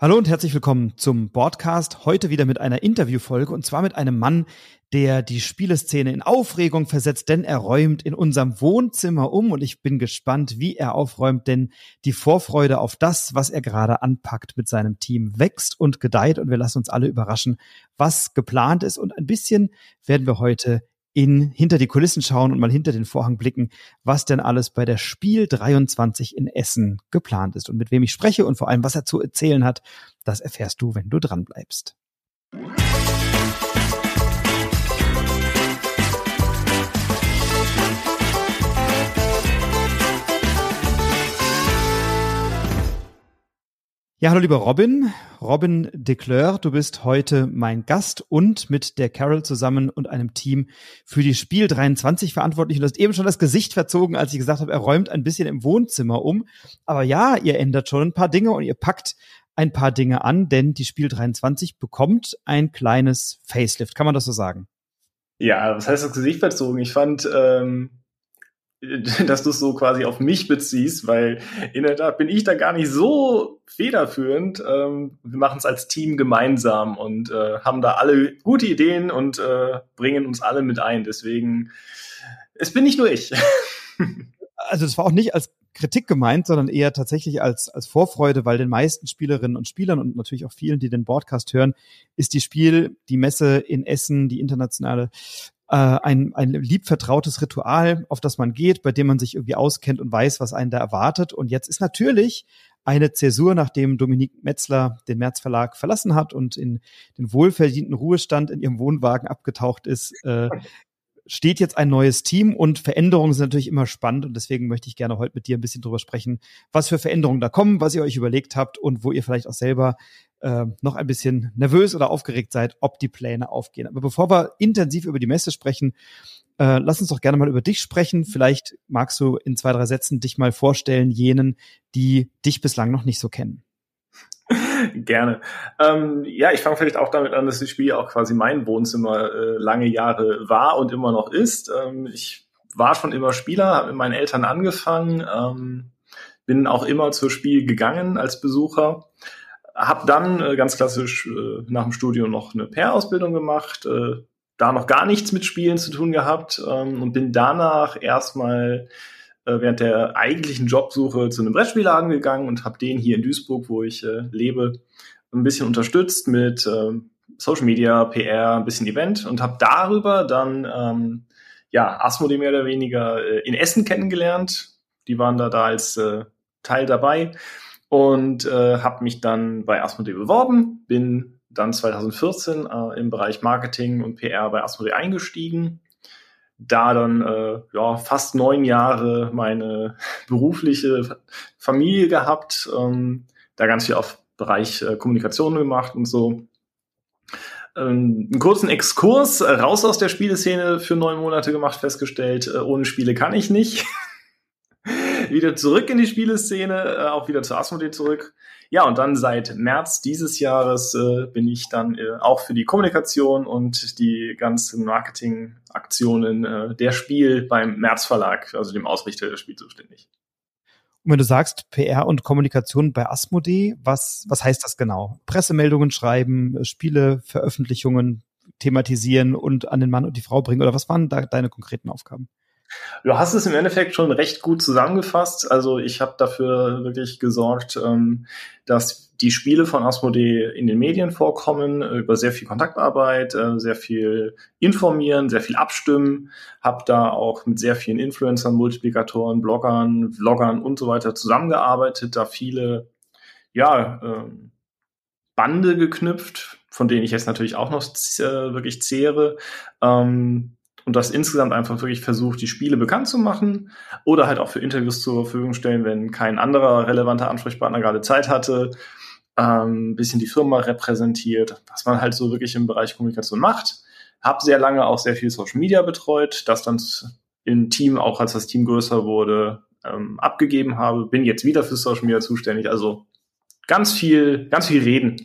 Hallo und herzlich willkommen zum Podcast. Heute wieder mit einer Interviewfolge und zwar mit einem Mann, der die Spieleszene in Aufregung versetzt, denn er räumt in unserem Wohnzimmer um und ich bin gespannt, wie er aufräumt, denn die Vorfreude auf das, was er gerade anpackt mit seinem Team, wächst und gedeiht und wir lassen uns alle überraschen, was geplant ist und ein bisschen werden wir heute in hinter die Kulissen schauen und mal hinter den Vorhang blicken, was denn alles bei der Spiel 23 in Essen geplant ist und mit wem ich spreche und vor allem, was er zu erzählen hat, das erfährst du, wenn du dran bleibst. Ja, hallo lieber Robin, Robin Decleur, du bist heute mein Gast und mit der Carol zusammen und einem Team für die Spiel 23 verantwortlich. Und du hast eben schon das Gesicht verzogen, als ich gesagt habe, er räumt ein bisschen im Wohnzimmer um. Aber ja, ihr ändert schon ein paar Dinge und ihr packt ein paar Dinge an, denn die Spiel 23 bekommt ein kleines Facelift. Kann man das so sagen? Ja, was heißt das Gesicht verzogen? Ich fand, ähm, dass du es so quasi auf mich beziehst, weil in der Tat bin ich da gar nicht so federführend. Ähm, wir machen es als Team gemeinsam und äh, haben da alle gute Ideen und äh, bringen uns alle mit ein. Deswegen, es bin nicht nur ich. also es war auch nicht als Kritik gemeint, sondern eher tatsächlich als, als Vorfreude, weil den meisten Spielerinnen und Spielern und natürlich auch vielen, die den Podcast hören, ist die Spiel, die Messe in Essen, die internationale äh, ein, ein liebvertrautes Ritual, auf das man geht, bei dem man sich irgendwie auskennt und weiß, was einen da erwartet. Und jetzt ist natürlich eine Zäsur, nachdem Dominique Metzler den März Verlag verlassen hat und in den wohlverdienten Ruhestand in ihrem Wohnwagen abgetaucht ist, äh, steht jetzt ein neues Team und Veränderungen sind natürlich immer spannend und deswegen möchte ich gerne heute mit dir ein bisschen drüber sprechen, was für Veränderungen da kommen, was ihr euch überlegt habt und wo ihr vielleicht auch selber äh, noch ein bisschen nervös oder aufgeregt seid, ob die Pläne aufgehen. Aber bevor wir intensiv über die Messe sprechen, äh, lass uns doch gerne mal über dich sprechen. Vielleicht magst du in zwei, drei Sätzen dich mal vorstellen, jenen, die dich bislang noch nicht so kennen. Gerne. Ähm, ja, ich fange vielleicht auch damit an, dass das Spiel auch quasi mein Wohnzimmer äh, lange Jahre war und immer noch ist. Ähm, ich war schon immer Spieler, habe mit meinen Eltern angefangen, ähm, bin auch immer zur Spiel gegangen als Besucher, habe dann äh, ganz klassisch äh, nach dem Studium noch eine PR-Ausbildung gemacht, äh, da noch gar nichts mit Spielen zu tun gehabt ähm, und bin danach erstmal äh, während der eigentlichen Jobsuche zu einem Brettspielladen gegangen und habe den hier in Duisburg, wo ich äh, lebe, ein bisschen unterstützt mit äh, Social Media, PR, ein bisschen Event und habe darüber dann ähm, ja Asmodee mehr oder weniger äh, in Essen kennengelernt. Die waren da da als Teil dabei und äh, habe mich dann bei Asmodee beworben, bin dann 2014 äh, im Bereich Marketing und PR bei Asmodee eingestiegen da dann äh, ja fast neun Jahre meine berufliche Familie gehabt, ähm, da ganz viel auf Bereich äh, Kommunikation gemacht und so. Ähm, einen kurzen Exkurs äh, raus aus der Spieleszene für neun Monate gemacht, festgestellt, äh, ohne Spiele kann ich nicht. wieder zurück in die Spieleszene, äh, auch wieder zu Asmodee zurück. Ja, und dann seit März dieses Jahres äh, bin ich dann äh, auch für die Kommunikation und die ganzen Marketingaktionen äh, der Spiel beim März Verlag, also dem Ausrichter des Spiels zuständig. Und wenn du sagst PR und Kommunikation bei Asmodee, was, was heißt das genau? Pressemeldungen schreiben, Spiele, Veröffentlichungen thematisieren und an den Mann und die Frau bringen oder was waren da deine konkreten Aufgaben? Du hast es im Endeffekt schon recht gut zusammengefasst. Also ich habe dafür wirklich gesorgt, ähm, dass die Spiele von Asmodee in den Medien vorkommen, über sehr viel Kontaktarbeit, äh, sehr viel informieren, sehr viel abstimmen. Habe da auch mit sehr vielen Influencern, Multiplikatoren, Bloggern, Vloggern und so weiter zusammengearbeitet, da viele ja, ähm, Bande geknüpft, von denen ich jetzt natürlich auch noch äh, wirklich zehre. Ähm, und das insgesamt einfach wirklich versucht, die Spiele bekannt zu machen oder halt auch für Interviews zur Verfügung stellen, wenn kein anderer relevanter Ansprechpartner gerade Zeit hatte, ähm, ein bisschen die Firma repräsentiert, was man halt so wirklich im Bereich Kommunikation macht. Hab sehr lange auch sehr viel Social Media betreut, das dann im Team, auch als das Team größer wurde, ähm, abgegeben habe. Bin jetzt wieder für Social Media zuständig, also ganz viel, ganz viel reden.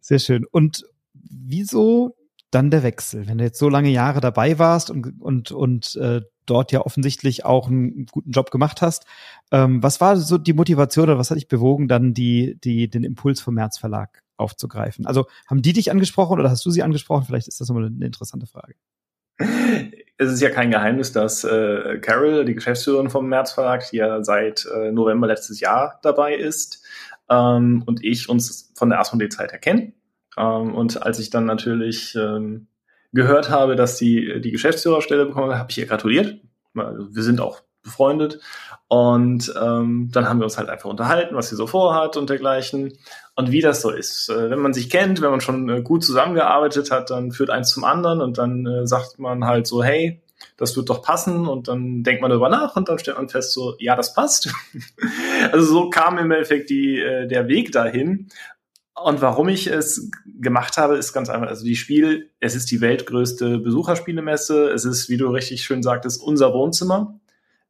Sehr schön. Und wieso dann der Wechsel? Wenn du jetzt so lange Jahre dabei warst und, und, und äh, dort ja offensichtlich auch einen guten Job gemacht hast, ähm, was war so die Motivation oder was hat dich bewogen, dann die, die, den Impuls vom März Verlag aufzugreifen? Also haben die dich angesprochen oder hast du sie angesprochen? Vielleicht ist das nochmal eine interessante Frage. Es ist ja kein Geheimnis, dass äh, Carol, die Geschäftsführerin vom März Verlag, die ja seit äh, November letztes Jahr dabei ist, ähm, und ich uns von der Asmodee-Zeit erkennen. Ähm, und als ich dann natürlich ähm, gehört habe, dass sie die Geschäftsführerstelle bekommen, habe ich ihr gratuliert. Wir sind auch befreundet. Und ähm, dann haben wir uns halt einfach unterhalten, was sie so vorhat und dergleichen. Und wie das so ist. Äh, wenn man sich kennt, wenn man schon äh, gut zusammengearbeitet hat, dann führt eins zum anderen und dann äh, sagt man halt so, hey, das wird doch passen und dann denkt man darüber nach und dann stellt man fest so, ja, das passt. also so kam im Endeffekt die, äh, der Weg dahin. Und warum ich es gemacht habe, ist ganz einfach. Also die Spiel, es ist die weltgrößte Besucherspielemesse. Es ist, wie du richtig schön sagtest, unser Wohnzimmer.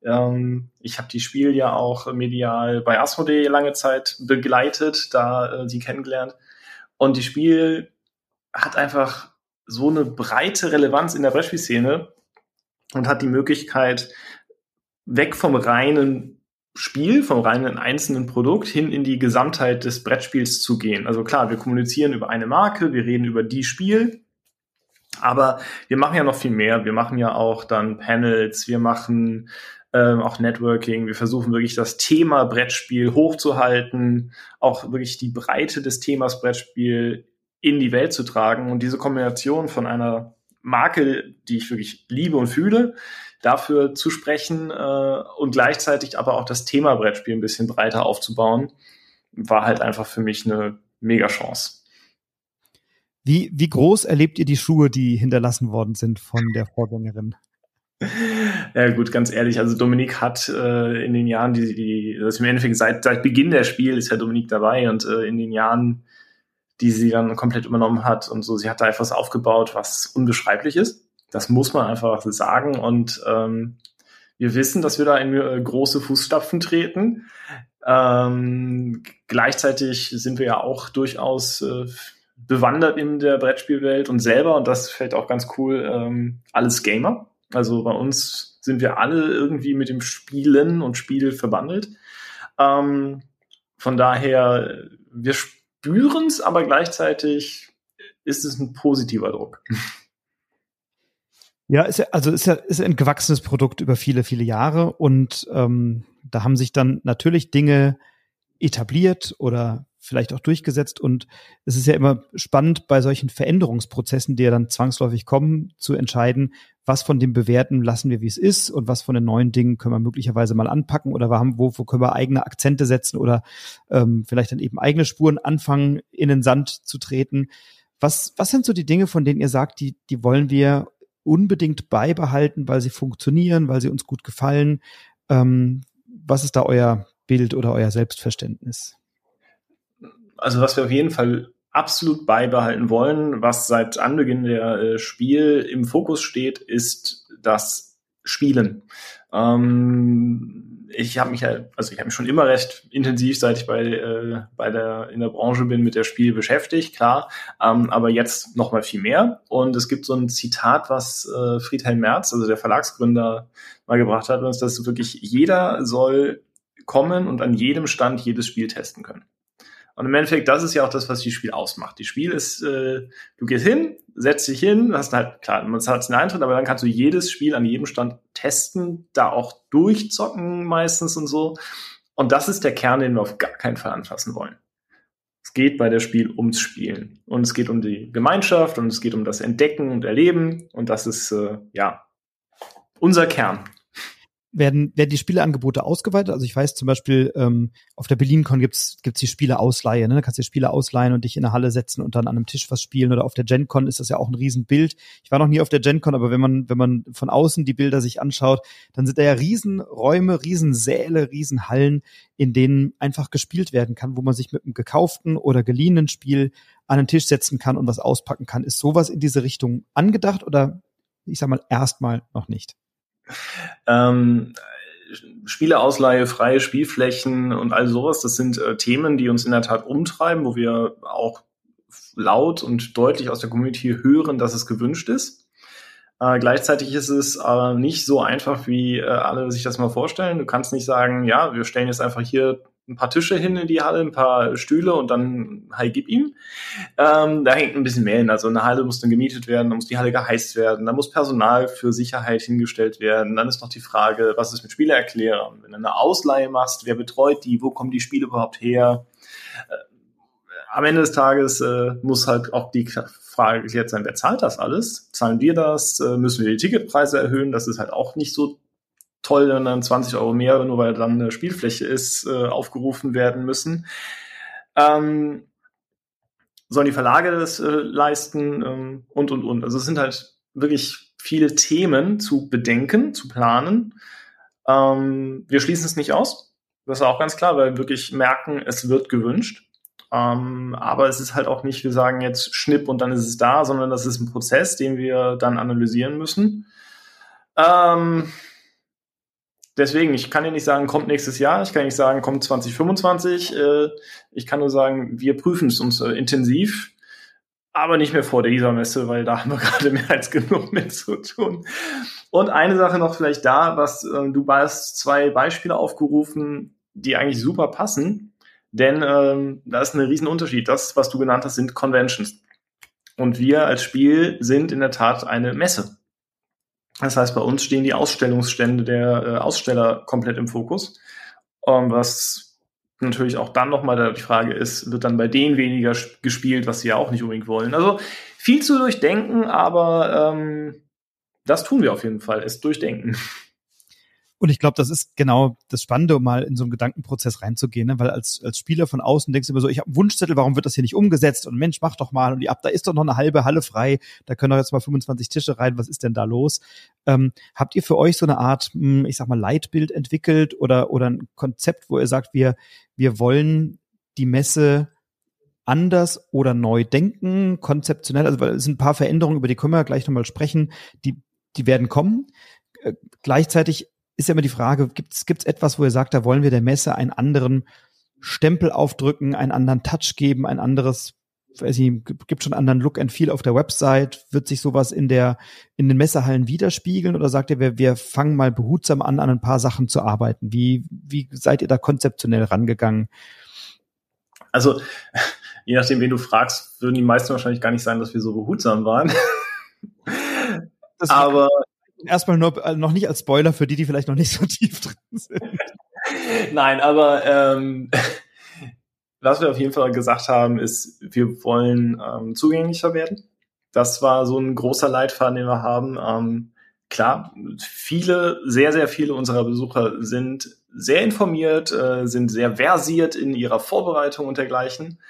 Ähm, ich habe die Spiel ja auch medial bei Asmodee lange Zeit begleitet, da äh, sie kennengelernt. Und die Spiel hat einfach so eine breite Relevanz in der Brettspielszene und hat die Möglichkeit, weg vom reinen Spiel, vom reinen einzelnen Produkt hin in die Gesamtheit des Brettspiels zu gehen. Also klar, wir kommunizieren über eine Marke, wir reden über die Spiel, aber wir machen ja noch viel mehr. Wir machen ja auch dann Panels, wir machen ähm, auch Networking. Wir versuchen wirklich das Thema Brettspiel hochzuhalten, auch wirklich die Breite des Themas Brettspiel in die Welt zu tragen. Und diese Kombination von einer Marke, die ich wirklich liebe und fühle, dafür zu sprechen äh, und gleichzeitig aber auch das Thema Brettspiel ein bisschen breiter aufzubauen, war halt einfach für mich eine mega Chance. Wie, wie groß erlebt ihr die Schuhe, die hinterlassen worden sind von der Vorgängerin? Ja gut, ganz ehrlich, also Dominik hat äh, in den Jahren, die, die das im Endeffekt seit, seit Beginn der Spiel ist ja Dominik dabei und äh, in den Jahren, die sie dann komplett übernommen hat und so, sie hat da etwas aufgebaut, was unbeschreiblich ist. Das muss man einfach sagen und ähm, wir wissen, dass wir da in äh, große Fußstapfen treten. Ähm, gleichzeitig sind wir ja auch durchaus äh, bewandert in der Brettspielwelt und selber, und das fällt auch ganz cool, ähm, alles Gamer. Also bei uns sind wir alle irgendwie mit dem Spielen und Spiel verbandelt. Ähm, von daher, wir spüren es, aber gleichzeitig ist es ein positiver Druck. Ja, ist ja, also ist ja, ist ein gewachsenes Produkt über viele, viele Jahre und ähm, da haben sich dann natürlich Dinge etabliert oder vielleicht auch durchgesetzt. Und es ist ja immer spannend, bei solchen Veränderungsprozessen, die ja dann zwangsläufig kommen, zu entscheiden, was von dem Bewährten lassen wir, wie es ist und was von den neuen Dingen können wir möglicherweise mal anpacken oder wo, wo können wir eigene Akzente setzen oder ähm, vielleicht dann eben eigene Spuren anfangen, in den Sand zu treten. Was, was sind so die Dinge, von denen ihr sagt, die, die wollen wir unbedingt beibehalten, weil sie funktionieren, weil sie uns gut gefallen? Ähm, was ist da euer Bild oder euer Selbstverständnis? also was wir auf jeden Fall absolut beibehalten wollen, was seit Anbeginn der äh, Spiel im Fokus steht, ist das Spielen. Ähm, ich habe mich ja, also ich habe mich schon immer recht intensiv, seit ich bei äh, bei der in der Branche bin, mit der Spiel beschäftigt, klar, ähm, aber jetzt noch mal viel mehr. Und es gibt so ein Zitat, was äh, Friedhelm Merz, also der Verlagsgründer, mal gebracht hat, und ist, dass wirklich jeder soll kommen und an jedem Stand jedes Spiel testen können. Und im Endeffekt, das ist ja auch das, was die Spiel ausmacht. Die Spiel ist, äh, du gehst hin, setzt dich hin, hast halt, klar, man zahlt einen Eintritt, aber dann kannst du jedes Spiel an jedem Stand testen, da auch durchzocken meistens und so. Und das ist der Kern, den wir auf gar keinen Fall anfassen wollen. Es geht bei der Spiel ums Spielen. Und es geht um die Gemeinschaft und es geht um das Entdecken und Erleben. Und das ist, äh, ja, unser Kern werden, werden die Spieleangebote ausgeweitet. Also ich weiß zum Beispiel, ähm, auf der BerlinCon gibt's gibt's die Spieleausleihe. Ne? Da kannst du Spiele ausleihen und dich in der Halle setzen und dann an einem Tisch was spielen. Oder auf der GenCon ist das ja auch ein Riesenbild. Ich war noch nie auf der GenCon, aber wenn man, wenn man von außen die Bilder sich anschaut, dann sind da ja Riesenräume, Riesensäle, Riesenhallen, in denen einfach gespielt werden kann, wo man sich mit einem gekauften oder geliehenen Spiel an den Tisch setzen kann und was auspacken kann. Ist sowas in diese Richtung angedacht oder ich sag mal erstmal noch nicht? Ähm, Spieleausleihe, freie Spielflächen und all sowas, das sind äh, Themen, die uns in der Tat umtreiben, wo wir auch laut und deutlich aus der Community hören, dass es gewünscht ist. Äh, gleichzeitig ist es aber nicht so einfach, wie äh, alle sich das mal vorstellen. Du kannst nicht sagen, ja, wir stellen jetzt einfach hier ein paar Tische hin in die Halle, ein paar Stühle und dann hi, gib ihm. Ähm, da hängt ein bisschen mehr hin. Also eine Halle muss dann gemietet werden, dann muss die Halle geheizt werden, dann muss Personal für Sicherheit hingestellt werden. Dann ist noch die Frage, was ist mit Spielerklärern? Wenn du eine Ausleihe machst, wer betreut die? Wo kommen die Spiele überhaupt her? Äh, am Ende des Tages äh, muss halt auch die Frage geklärt sein, wer zahlt das alles? Zahlen wir das? Äh, müssen wir die Ticketpreise erhöhen? Das ist halt auch nicht so toll, wenn dann 20 Euro mehr, nur weil dann eine Spielfläche ist, äh, aufgerufen werden müssen. Ähm, sollen die Verlage das äh, leisten ähm, und, und, und. Also es sind halt wirklich viele Themen zu bedenken, zu planen. Ähm, wir schließen es nicht aus. Das ist auch ganz klar, weil wir wirklich merken, es wird gewünscht. Ähm, aber es ist halt auch nicht, wir sagen jetzt Schnipp und dann ist es da, sondern das ist ein Prozess, den wir dann analysieren müssen. Ähm, deswegen, ich kann dir nicht sagen, kommt nächstes Jahr, ich kann nicht sagen, kommt 2025. Äh, ich kann nur sagen, wir prüfen es uns äh, intensiv, aber nicht mehr vor der ISA-Messe, weil da haben wir gerade mehr als genug mit zu tun. Und eine Sache noch vielleicht da, was äh, du hast zwei Beispiele aufgerufen, die eigentlich super passen, denn ähm, da ist ein Riesenunterschied. Das, was du genannt hast, sind Conventions. Und wir als Spiel sind in der Tat eine Messe. Das heißt, bei uns stehen die Ausstellungsstände der äh, Aussteller komplett im Fokus. Ähm, was natürlich auch dann nochmal die Frage ist, wird dann bei denen weniger gespielt, was sie ja auch nicht unbedingt wollen. Also viel zu durchdenken, aber ähm, das tun wir auf jeden Fall, es durchdenken. Und ich glaube, das ist genau das Spannende, um mal in so einen Gedankenprozess reinzugehen, ne? weil als, als Spieler von außen denkst du immer so, ich habe einen Wunschzettel, warum wird das hier nicht umgesetzt? Und Mensch, mach doch mal. Und die ab, da ist doch noch eine halbe Halle frei, da können doch jetzt mal 25 Tische rein, was ist denn da los? Ähm, habt ihr für euch so eine Art, hm, ich sag mal, Leitbild entwickelt oder, oder ein Konzept, wo ihr sagt, wir, wir wollen die Messe anders oder neu denken, konzeptionell, also weil es sind ein paar Veränderungen, über die können wir gleich nochmal sprechen, die, die werden kommen. Äh, gleichzeitig ist ja immer die Frage, gibt es etwas, wo ihr sagt, da wollen wir der Messe einen anderen Stempel aufdrücken, einen anderen Touch geben, ein anderes, weiß ich, gibt schon einen anderen Look and Feel auf der Website? Wird sich sowas in der, in den Messehallen widerspiegeln oder sagt ihr, wir, wir fangen mal behutsam an, an ein paar Sachen zu arbeiten? Wie, wie seid ihr da konzeptionell rangegangen? Also, je nachdem, wen du fragst, würden die meisten wahrscheinlich gar nicht sagen, dass wir so behutsam waren. Aber erstmal nur äh, noch nicht als Spoiler für die, die vielleicht noch nicht so tief drin sind. Nein, aber ähm, was wir auf jeden Fall gesagt haben, ist, wir wollen ähm, zugänglicher werden. Das war so ein großer Leitfaden, den wir haben. Ähm, klar, viele, sehr, sehr viele unserer Besucher sind sehr informiert, äh, sind sehr versiert in ihrer Vorbereitung und dergleichen.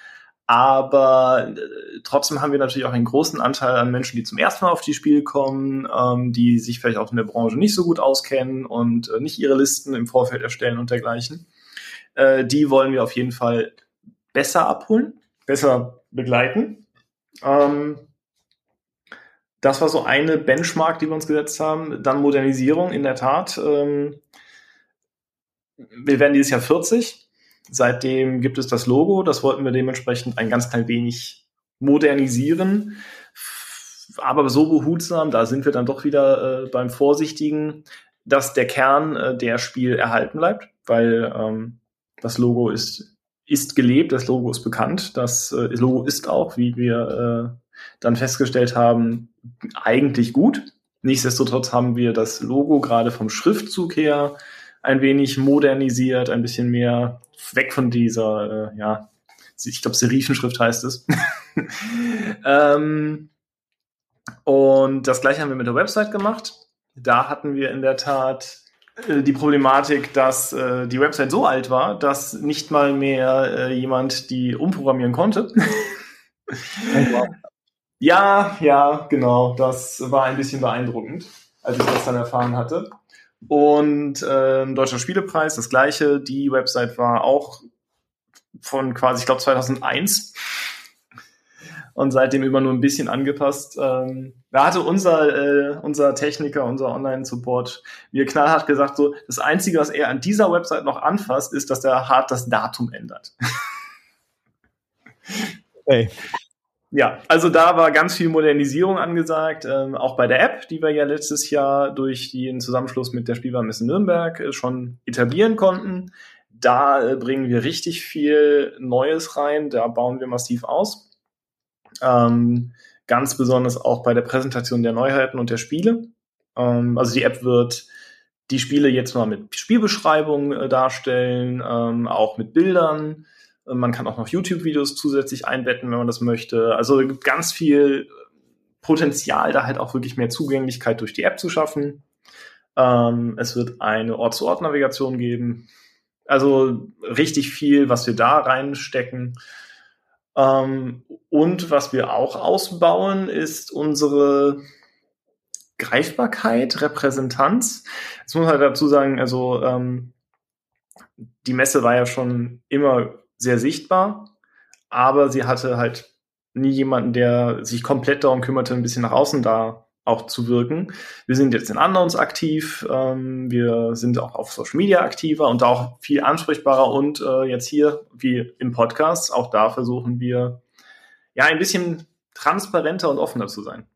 Aber äh, trotzdem haben wir natürlich auch einen großen Anteil an Menschen, die zum ersten Mal auf die Spiele kommen, ähm, die sich vielleicht auch in der Branche nicht so gut auskennen und äh, nicht ihre Listen im Vorfeld erstellen und dergleichen. Äh, die wollen wir auf jeden Fall besser abholen, besser begleiten. Ähm, das war so eine Benchmark, die wir uns gesetzt haben. Dann Modernisierung, in der Tat. Ähm, wir werden dieses Jahr 40 Seitdem gibt es das Logo, das wollten wir dementsprechend ein ganz klein wenig modernisieren. Aber so behutsam, da sind wir dann doch wieder äh, beim Vorsichtigen, dass der Kern äh, der Spiel erhalten bleibt, weil ähm, das Logo ist, ist gelebt, das Logo ist bekannt, das äh, Logo ist auch, wie wir äh, dann festgestellt haben, eigentlich gut. Nichtsdestotrotz haben wir das Logo gerade vom Schriftzug her ein wenig modernisiert, ein bisschen mehr weg von dieser, äh, ja, ich glaube, Serifenschrift heißt es. ähm, und das gleiche haben wir mit der Website gemacht. Da hatten wir in der Tat äh, die Problematik, dass äh, die Website so alt war, dass nicht mal mehr äh, jemand die umprogrammieren konnte. oh, wow. Ja, ja, genau. Das war ein bisschen beeindruckend, als ich das dann erfahren hatte. Und äh, Deutscher Spielepreis, das gleiche. Die Website war auch von quasi, ich glaube, 2001 und seitdem immer nur ein bisschen angepasst. Ähm, da hatte unser, äh, unser Techniker, unser Online-Support mir knallhart gesagt, so, das Einzige, was er an dieser Website noch anfasst, ist, dass er hart das Datum ändert. Hey. Ja, also da war ganz viel Modernisierung angesagt, ähm, auch bei der App, die wir ja letztes Jahr durch den Zusammenschluss mit der Spielwarenmesse Nürnberg äh, schon etablieren konnten. Da äh, bringen wir richtig viel Neues rein, da bauen wir massiv aus. Ähm, ganz besonders auch bei der Präsentation der Neuheiten und der Spiele. Ähm, also die App wird die Spiele jetzt mal mit Spielbeschreibungen äh, darstellen, ähm, auch mit Bildern man kann auch noch YouTube-Videos zusätzlich einbetten, wenn man das möchte. Also es gibt ganz viel Potenzial, da halt auch wirklich mehr Zugänglichkeit durch die App zu schaffen. Ähm, es wird eine Ort-zu-Ort-Navigation geben. Also richtig viel, was wir da reinstecken. Ähm, und was wir auch ausbauen, ist unsere Greifbarkeit, Repräsentanz. Jetzt muss man halt dazu sagen, also ähm, die Messe war ja schon immer sehr sichtbar, aber sie hatte halt nie jemanden, der sich komplett darum kümmerte, ein bisschen nach außen da auch zu wirken. Wir sind jetzt in Unknowns aktiv, ähm, wir sind auch auf Social Media aktiver und auch viel ansprechbarer und äh, jetzt hier, wie im Podcast, auch da versuchen wir ja ein bisschen transparenter und offener zu sein.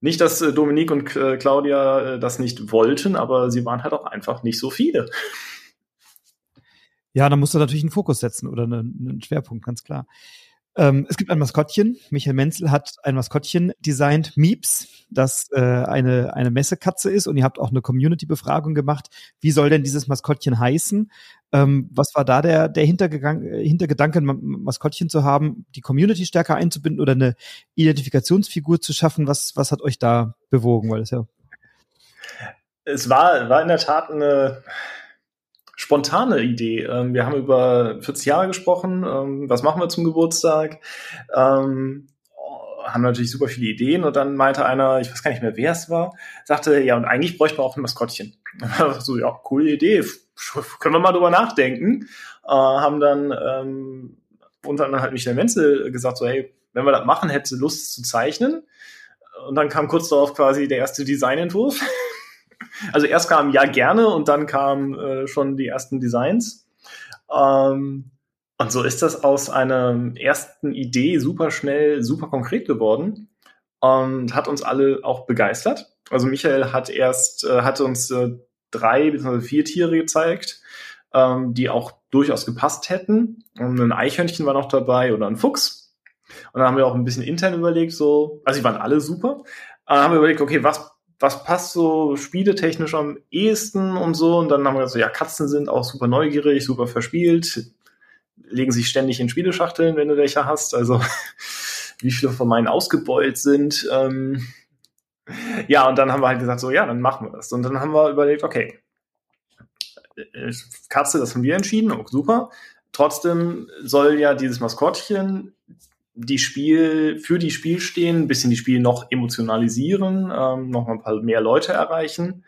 Nicht, dass äh, Dominique und äh, Claudia äh, das nicht wollten, aber sie waren halt auch einfach nicht so viele. Ja, da musst du natürlich einen Fokus setzen oder einen, einen Schwerpunkt, ganz klar. Ähm, es gibt ein Maskottchen. Michael Menzel hat ein Maskottchen designt, Mieps, das äh, eine, eine Messekatze ist und ihr habt auch eine Community-Befragung gemacht. Wie soll denn dieses Maskottchen heißen? Ähm, was war da der, der äh, Hintergedanke, ein Maskottchen zu haben, die Community stärker einzubinden oder eine Identifikationsfigur zu schaffen? Was, was hat euch da bewogen? Weil es ja es war, war in der Tat eine, spontane Idee. Ähm, wir haben über 40 Jahre gesprochen. Ähm, was machen wir zum Geburtstag? Ähm, haben natürlich super viele Ideen und dann meinte einer, ich weiß gar nicht mehr, wer es war, sagte, ja, und eigentlich bräuchten wir auch ein Maskottchen. so, ja, coole Idee, können wir mal drüber nachdenken. Äh, haben dann ähm, unter anderem halt Michael Menzel gesagt, so, hey, wenn wir das machen, hätte Lust zu zeichnen. Und dann kam kurz darauf quasi der erste Designentwurf. Also erst kam ja gerne und dann kamen äh, schon die ersten Designs. Ähm, und so ist das aus einer ersten Idee super schnell, super konkret geworden und hat uns alle auch begeistert. Also Michael hat erst, äh, hat uns äh, drei bzw. vier Tiere gezeigt, ähm, die auch durchaus gepasst hätten. Und ein Eichhörnchen war noch dabei oder ein Fuchs. Und dann haben wir auch ein bisschen intern überlegt, so, also die waren alle super. Dann haben wir überlegt, okay, was was passt so spieletechnisch am ehesten und so. Und dann haben wir gesagt, so, ja, Katzen sind auch super neugierig, super verspielt, legen sich ständig in Spieleschachteln, wenn du welche hast. Also wie viele von meinen ausgebeult sind. Ähm, ja, und dann haben wir halt gesagt, so, ja, dann machen wir das. Und dann haben wir überlegt, okay, äh, Katze, das haben wir entschieden, auch super. Trotzdem soll ja dieses Maskottchen die Spiel, für die Spiel stehen, ein bisschen die Spiel noch emotionalisieren, ähm, noch mal ein paar mehr Leute erreichen,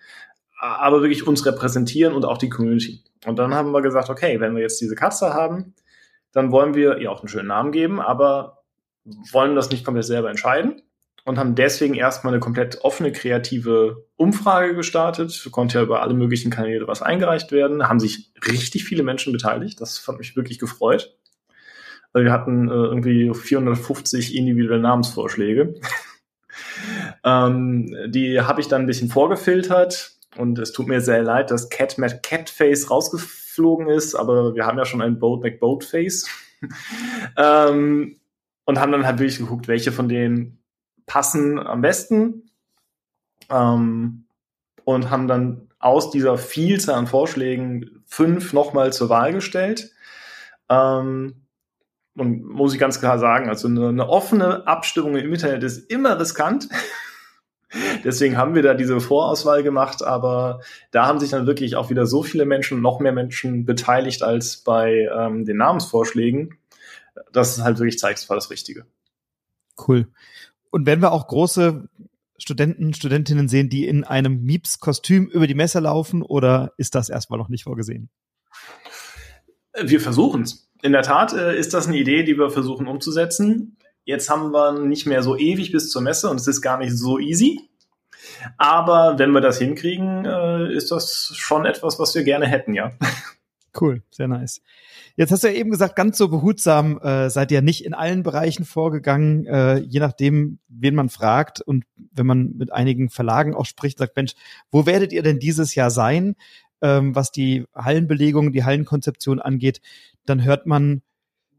aber wirklich uns repräsentieren und auch die Community. Und dann haben wir gesagt, okay, wenn wir jetzt diese Katze haben, dann wollen wir ihr auch einen schönen Namen geben, aber wollen das nicht komplett selber entscheiden und haben deswegen erstmal eine komplett offene, kreative Umfrage gestartet. Konnte ja über alle möglichen Kanäle was eingereicht werden. Haben sich richtig viele Menschen beteiligt. Das hat mich wirklich gefreut. Wir hatten äh, irgendwie 450 individuelle Namensvorschläge. ähm, die habe ich dann ein bisschen vorgefiltert und es tut mir sehr leid, dass Cat Matt Catface rausgeflogen ist, aber wir haben ja schon ein Boat McBoatface. ähm, und haben dann halt wirklich geguckt, welche von denen passen am besten. Ähm, und haben dann aus dieser Vielzahl an Vorschlägen fünf nochmal zur Wahl gestellt. Ähm, und muss ich ganz klar sagen, also eine, eine offene Abstimmung im Internet ist immer riskant. Deswegen haben wir da diese Vorauswahl gemacht, aber da haben sich dann wirklich auch wieder so viele Menschen, noch mehr Menschen beteiligt als bei ähm, den Namensvorschlägen, dass es halt wirklich zeigt, es war das Richtige. Cool. Und wenn wir auch große Studenten, Studentinnen sehen, die in einem Mieps-Kostüm über die Messe laufen, oder ist das erstmal noch nicht vorgesehen? Wir versuchen es in der Tat äh, ist das eine Idee, die wir versuchen umzusetzen. Jetzt haben wir nicht mehr so ewig bis zur Messe und es ist gar nicht so easy. Aber wenn wir das hinkriegen, äh, ist das schon etwas, was wir gerne hätten, ja. Cool, sehr nice. Jetzt hast du ja eben gesagt, ganz so behutsam äh, seid ihr nicht in allen Bereichen vorgegangen, äh, je nachdem, wen man fragt. Und wenn man mit einigen Verlagen auch spricht, sagt, Mensch, wo werdet ihr denn dieses Jahr sein, ähm, was die Hallenbelegung, die Hallenkonzeption angeht, dann hört man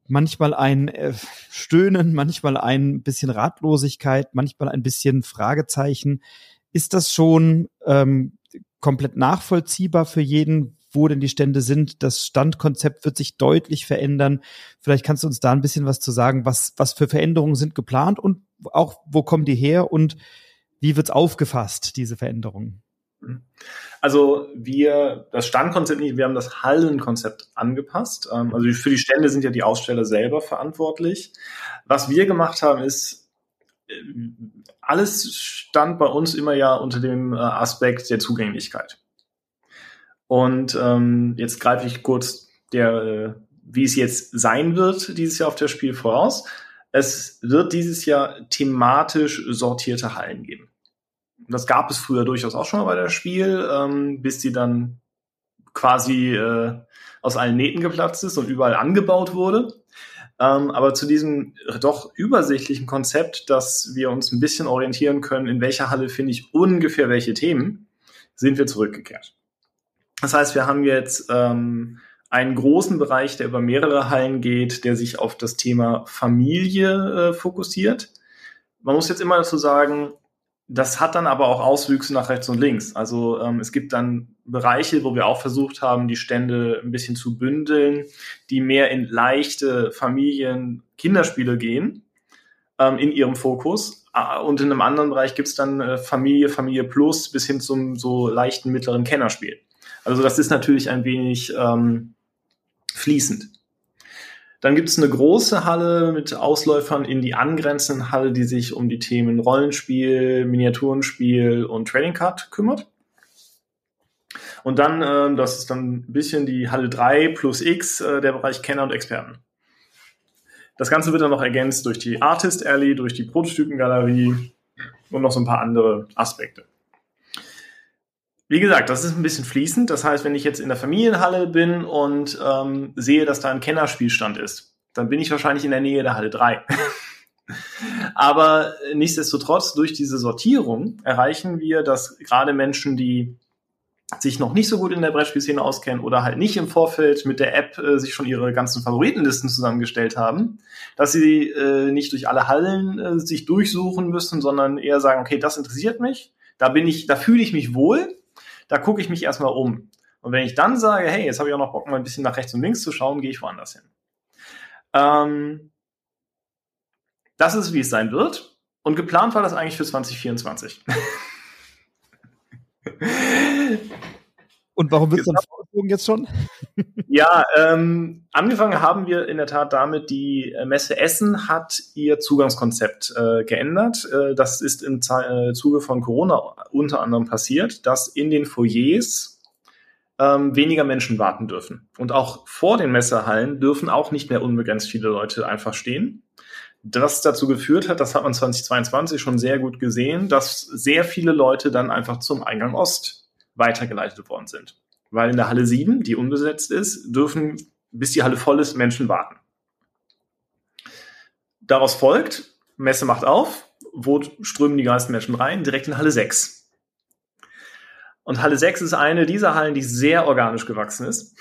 manchmal ein äh, Stöhnen, manchmal ein bisschen Ratlosigkeit, manchmal ein bisschen Fragezeichen. Ist das schon ähm, komplett nachvollziehbar für jeden, wo denn die Stände sind? Das Standkonzept wird sich deutlich verändern. Vielleicht kannst du uns da ein bisschen was zu sagen, was, was für Veränderungen sind geplant und auch wo kommen die her und wie wird's aufgefasst, diese Veränderungen? Also wir, das Standkonzept nicht, wir haben das Hallenkonzept angepasst. Ähm, also für die Stände sind ja die Aussteller selber verantwortlich. Was wir gemacht haben, ist, äh, alles stand bei uns immer ja unter dem äh, Aspekt der Zugänglichkeit. Und ähm, jetzt greife ich kurz der, äh, wie es jetzt sein wird, dieses Jahr auf das Spiel voraus. Es wird dieses Jahr thematisch sortierte Hallen geben das gab es früher durchaus auch schon mal bei der Spiel, ähm, bis die dann quasi äh, aus allen Nähten geplatzt ist und überall angebaut wurde. Ähm, aber zu diesem doch übersichtlichen Konzept, dass wir uns ein bisschen orientieren können, in welcher Halle finde ich ungefähr welche Themen, sind wir zurückgekehrt. Das heißt, wir haben jetzt ähm, einen großen Bereich, der über mehrere Hallen geht, der sich auf das Thema Familie äh, fokussiert. Man muss jetzt immer dazu sagen, das hat dann aber auch Auswüchse nach rechts und links. Also ähm, es gibt dann Bereiche, wo wir auch versucht haben, die Stände ein bisschen zu bündeln, die mehr in leichte Familien, Kinderspiele gehen ähm, in ihrem Fokus. Und in einem anderen Bereich gibt's dann äh, Familie, Familie Plus bis hin zum so leichten mittleren Kennerspiel. Also das ist natürlich ein wenig ähm, fließend. Dann gibt es eine große Halle mit Ausläufern in die angrenzenden Halle, die sich um die Themen Rollenspiel, Miniaturenspiel und Trading Card kümmert. Und dann, äh, das ist dann ein bisschen die Halle 3 plus X, äh, der Bereich Kenner und Experten. Das Ganze wird dann noch ergänzt durch die Artist Alley, durch die Prototypengalerie und noch so ein paar andere Aspekte. Wie gesagt, das ist ein bisschen fließend. Das heißt, wenn ich jetzt in der Familienhalle bin und ähm, sehe, dass da ein Kennerspielstand ist, dann bin ich wahrscheinlich in der Nähe der Halle 3. Aber nichtsdestotrotz, durch diese Sortierung erreichen wir, dass gerade Menschen, die sich noch nicht so gut in der Brettspielszene auskennen oder halt nicht im Vorfeld mit der App äh, sich schon ihre ganzen Favoritenlisten zusammengestellt haben, dass sie äh, nicht durch alle Hallen äh, sich durchsuchen müssen, sondern eher sagen, okay, das interessiert mich, da bin ich, da fühle ich mich wohl da gucke ich mich erstmal um. Und wenn ich dann sage, hey, jetzt habe ich auch noch Bock, mal ein bisschen nach rechts und links zu schauen, gehe ich woanders hin. Ähm, das ist, wie es sein wird. Und geplant war das eigentlich für 2024. Und warum wird es dann vorgezogen jetzt schon? ja, ähm, angefangen haben wir in der Tat damit, die Messe Essen hat ihr Zugangskonzept äh, geändert. Äh, das ist im Z äh, Zuge von Corona unter anderem passiert, dass in den Foyers ähm, weniger Menschen warten dürfen. Und auch vor den Messehallen dürfen auch nicht mehr unbegrenzt viele Leute einfach stehen. Das dazu geführt hat, das hat man 2022 schon sehr gut gesehen, dass sehr viele Leute dann einfach zum Eingang Ost weitergeleitet worden sind. Weil in der Halle 7, die unbesetzt ist, dürfen, bis die Halle voll ist, Menschen warten. Daraus folgt, Messe macht auf, wo strömen die meisten Menschen rein? Direkt in Halle 6. Und Halle 6 ist eine dieser Hallen, die sehr organisch gewachsen ist.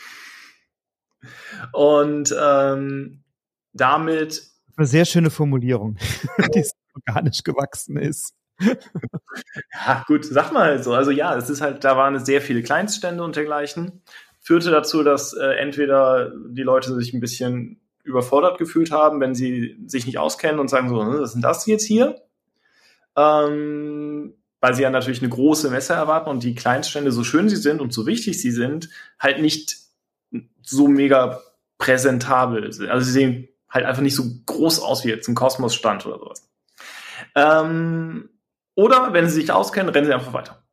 Und ähm, damit. Eine sehr schöne Formulierung, die organisch gewachsen ist ja, gut, sag mal so. Also ja, es ist halt, da waren sehr viele Kleinststände und dergleichen. Führte dazu, dass äh, entweder die Leute sich ein bisschen überfordert gefühlt haben, wenn sie sich nicht auskennen und sagen so, hm, was ist denn das jetzt hier? Ähm, weil sie ja natürlich eine große Messe erwarten und die Kleinststände, so schön sie sind und so wichtig sie sind, halt nicht so mega präsentabel sind. Also sie sehen halt einfach nicht so groß aus wie jetzt ein Kosmos-Stand oder sowas. Ähm, oder wenn sie sich auskennen, rennen sie einfach weiter.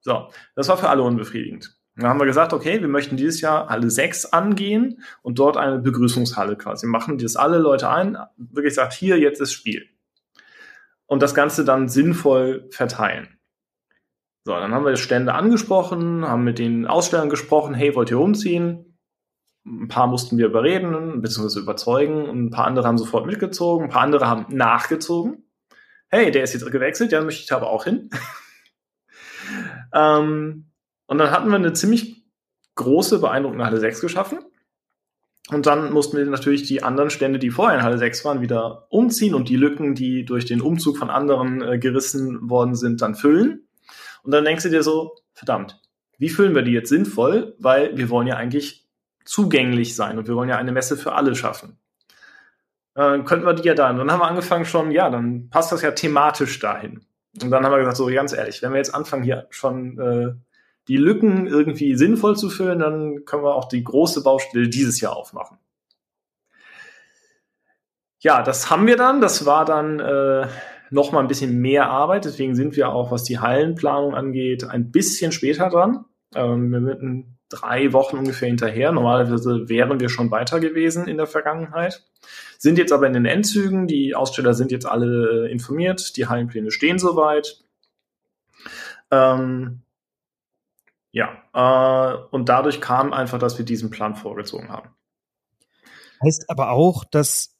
So, das war für alle unbefriedigend. Dann haben wir gesagt, okay, wir möchten dieses Jahr Halle 6 angehen und dort eine Begrüßungshalle quasi machen, die das alle Leute ein, wirklich sagt, hier, jetzt ist Spiel. Und das Ganze dann sinnvoll verteilen. So, dann haben wir Stände angesprochen, haben mit den Ausstellern gesprochen, hey, wollt ihr umziehen? ein paar mussten wir überreden, beziehungsweise überzeugen, und ein paar andere haben sofort mitgezogen, ein paar andere haben nachgezogen. Hey, der ist jetzt gewechselt, ja, möchte ich da aber auch hin. ähm, und dann hatten wir eine ziemlich große, beeindruckende Halle 6 geschaffen. Und dann mussten wir natürlich die anderen Stände, die vorher in Halle 6 waren, wieder umziehen und die Lücken, die durch den Umzug von anderen äh, gerissen worden sind, dann füllen. Und dann denkst du dir so, verdammt, wie füllen wir die jetzt sinnvoll? Weil wir wollen ja eigentlich zugänglich sein und wir wollen ja eine Messe für alle schaffen. Äh, könnten wir die ja da. Und dann haben wir angefangen schon, ja, dann passt das ja thematisch dahin. Und dann haben wir gesagt, so ganz ehrlich, wenn wir jetzt anfangen hier schon äh, die Lücken irgendwie sinnvoll zu füllen, dann können wir auch die große Baustelle dieses Jahr aufmachen. Ja, das haben wir dann. Das war dann äh, noch mal ein bisschen mehr Arbeit. Deswegen sind wir auch, was die Hallenplanung angeht, ein bisschen später dran. Ähm, wir drei Wochen ungefähr hinterher. Normalerweise wären wir schon weiter gewesen in der Vergangenheit. Sind jetzt aber in den Endzügen. Die Aussteller sind jetzt alle äh, informiert. Die Hallenpläne stehen soweit. Ähm, ja, äh, und dadurch kam einfach, dass wir diesen Plan vorgezogen haben. Heißt aber auch, dass,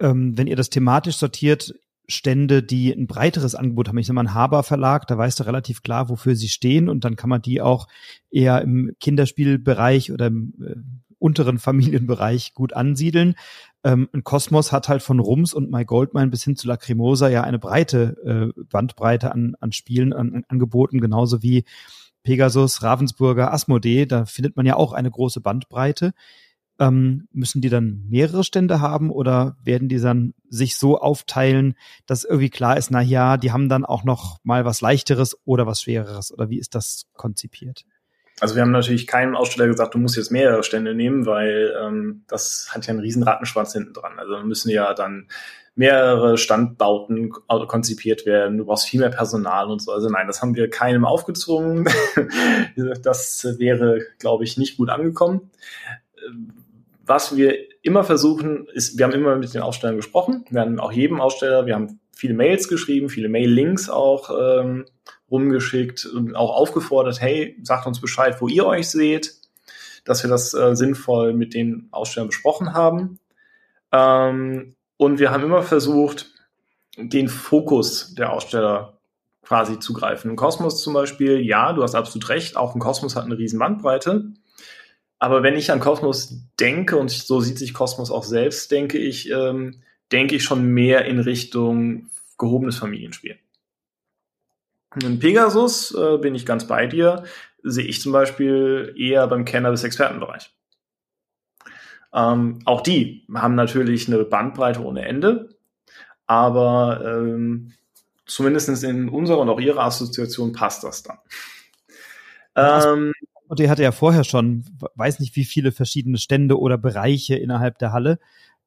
ähm, wenn ihr das thematisch sortiert, Stände, die ein breiteres Angebot haben. Ich sag mal, ein Haber Verlag, da weißt du relativ klar, wofür sie stehen und dann kann man die auch eher im Kinderspielbereich oder im äh, unteren Familienbereich gut ansiedeln. Ähm, ein Kosmos hat halt von Rums und My Goldmine bis hin zu Lacrimosa ja eine breite äh, Bandbreite an, an Spielen, an, an Angeboten, genauso wie Pegasus, Ravensburger, Asmodee, da findet man ja auch eine große Bandbreite. Ähm, müssen die dann mehrere Stände haben oder werden die dann sich so aufteilen, dass irgendwie klar ist, na ja, die haben dann auch noch mal was leichteres oder was schwereres oder wie ist das konzipiert? Also wir haben natürlich keinem Aussteller gesagt, du musst jetzt mehrere Stände nehmen, weil ähm, das hat ja einen riesen Rattenschwanz hinten dran. Also müssen ja dann mehrere Standbauten konzipiert werden, du brauchst viel mehr Personal und so. Also nein, das haben wir keinem aufgezwungen. das wäre, glaube ich, nicht gut angekommen. Was wir immer versuchen, ist, wir haben immer mit den Ausstellern gesprochen. Wir haben auch jedem Aussteller, wir haben viele Mails geschrieben, viele Mail-Links auch ähm, rumgeschickt und auch aufgefordert, hey, sagt uns Bescheid, wo ihr euch seht, dass wir das äh, sinnvoll mit den Ausstellern besprochen haben. Ähm, und wir haben immer versucht, den Fokus der Aussteller quasi zu greifen. Ein Kosmos zum Beispiel, ja, du hast absolut recht, auch ein Kosmos hat eine riesen Bandbreite. Aber wenn ich an Kosmos denke, und so sieht sich Kosmos auch selbst, denke ich, ähm, denke ich schon mehr in Richtung gehobenes Familienspiel. In Pegasus äh, bin ich ganz bei dir, sehe ich zum Beispiel eher beim Kenner- bis Expertenbereich. Ähm, auch die haben natürlich eine Bandbreite ohne Ende, aber ähm, zumindest in unserer und auch ihrer Assoziation passt das dann. Ähm, und der hatte ja vorher schon, weiß nicht wie viele verschiedene Stände oder Bereiche innerhalb der Halle.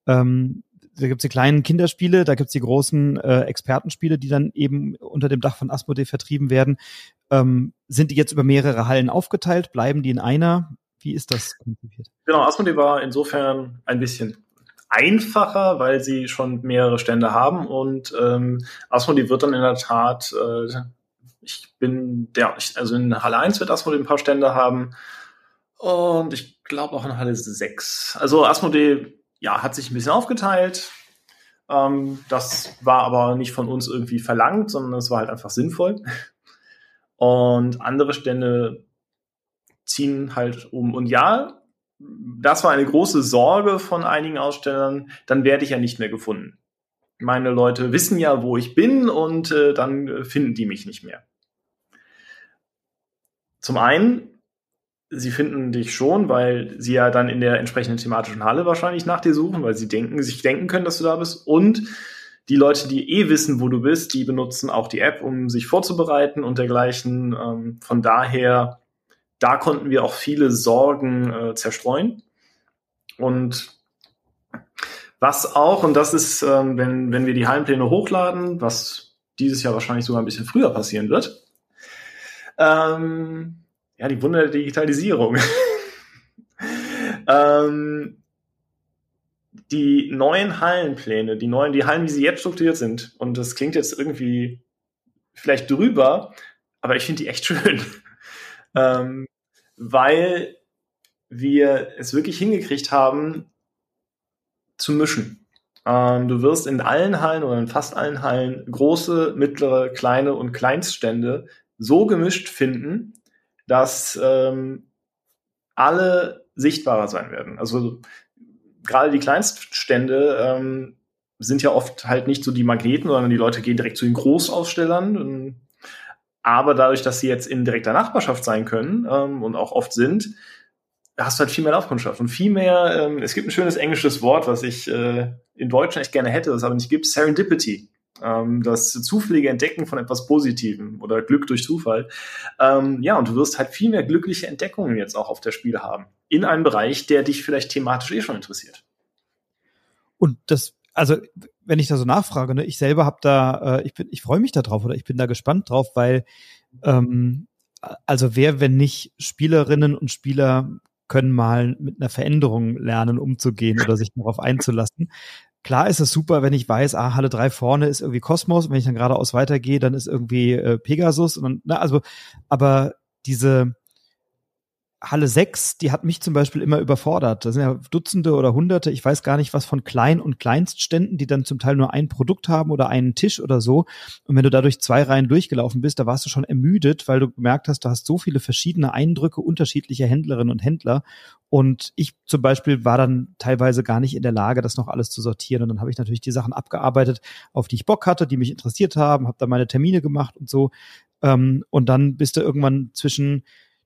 Ähm, da gibt's die kleinen Kinderspiele, da gibt's die großen äh, Expertenspiele, die dann eben unter dem Dach von Asmodee vertrieben werden. Ähm, sind die jetzt über mehrere Hallen aufgeteilt? Bleiben die in einer? Wie ist das konzipiert? Genau, Asmodee war insofern ein bisschen einfacher, weil sie schon mehrere Stände haben und ähm, Asmodee wird dann in der Tat, äh, ich bin der, also in Halle 1 wird Asmodee ein paar Stände haben und ich glaube auch in Halle 6. Also Asmodee, ja, hat sich ein bisschen aufgeteilt. Ähm, das war aber nicht von uns irgendwie verlangt, sondern es war halt einfach sinnvoll. Und andere Stände ziehen halt um. Und ja, das war eine große Sorge von einigen Ausstellern, dann werde ich ja nicht mehr gefunden. Meine Leute wissen ja, wo ich bin und äh, dann finden die mich nicht mehr. Zum einen, sie finden dich schon, weil sie ja dann in der entsprechenden thematischen Halle wahrscheinlich nach dir suchen, weil sie denken, sich denken können, dass du da bist. Und die Leute, die eh wissen, wo du bist, die benutzen auch die App, um sich vorzubereiten und dergleichen. Ähm, von daher da konnten wir auch viele Sorgen äh, zerstreuen. Und was auch, und das ist, ähm, wenn, wenn wir die Hallenpläne hochladen, was dieses Jahr wahrscheinlich sogar ein bisschen früher passieren wird, ähm, ja, die Wunder der Digitalisierung. ähm, die neuen Hallenpläne, die neuen, die Hallen, wie sie jetzt strukturiert sind, und das klingt jetzt irgendwie vielleicht drüber, aber ich finde die echt schön. ähm, weil wir es wirklich hingekriegt haben, zu mischen. Ähm, du wirst in allen Hallen oder in fast allen Hallen große, mittlere, kleine und Kleinststände so gemischt finden, dass ähm, alle sichtbarer sein werden. Also gerade die Kleinststände ähm, sind ja oft halt nicht so die Magneten, sondern die Leute gehen direkt zu den Großausstellern. Aber dadurch, dass sie jetzt in direkter Nachbarschaft sein können ähm, und auch oft sind, hast du halt viel mehr Laufkundschaft und viel mehr, ähm, es gibt ein schönes englisches Wort, was ich äh, in Deutschen echt gerne hätte, das aber nicht gibt, Serendipity. Ähm, das zufällige Entdecken von etwas Positivem oder Glück durch Zufall. Ähm, ja, und du wirst halt viel mehr glückliche Entdeckungen jetzt auch auf der Spiel haben. In einem Bereich, der dich vielleicht thematisch eh schon interessiert. Und das, also wenn ich da so nachfrage, ne, ich selber habe da, äh, ich bin, ich freue mich da drauf oder ich bin da gespannt drauf, weil ähm, also wer, wenn nicht Spielerinnen und Spieler können mal mit einer Veränderung lernen, umzugehen oder sich darauf einzulassen. Klar ist es super, wenn ich weiß, ah, Halle 3 vorne ist irgendwie Kosmos, wenn ich dann geradeaus weitergehe, dann ist irgendwie äh, Pegasus. Und dann, na, also, aber diese, Halle 6, die hat mich zum Beispiel immer überfordert. Das sind ja Dutzende oder Hunderte, ich weiß gar nicht was von Klein- und Kleinstständen, die dann zum Teil nur ein Produkt haben oder einen Tisch oder so. Und wenn du dadurch zwei Reihen durchgelaufen bist, da warst du schon ermüdet, weil du gemerkt hast, du hast so viele verschiedene Eindrücke unterschiedlicher Händlerinnen und Händler. Und ich zum Beispiel war dann teilweise gar nicht in der Lage, das noch alles zu sortieren. Und dann habe ich natürlich die Sachen abgearbeitet, auf die ich Bock hatte, die mich interessiert haben, habe da meine Termine gemacht und so. Ähm, und dann bist du irgendwann zwischen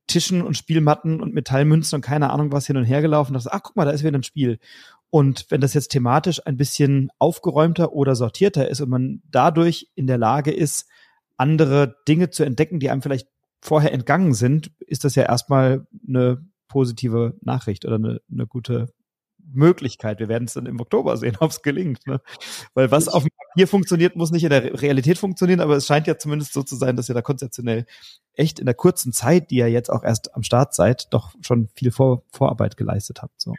Tischen und Spielmatten und Metallmünzen und keine Ahnung was hin und her gelaufen. Dachte, ach guck mal, da ist wieder ein Spiel. Und wenn das jetzt thematisch ein bisschen aufgeräumter oder sortierter ist und man dadurch in der Lage ist, andere Dinge zu entdecken, die einem vielleicht vorher entgangen sind, ist das ja erstmal eine positive Nachricht oder eine, eine gute Möglichkeit. Wir werden es dann im Oktober sehen, ob es gelingt. Ne? Weil was auf dem Papier funktioniert, muss nicht in der Realität funktionieren, aber es scheint ja zumindest so zu sein, dass ihr da konzeptionell echt in der kurzen Zeit, die ihr jetzt auch erst am Start seid, doch schon viel Vor Vorarbeit geleistet habt. So.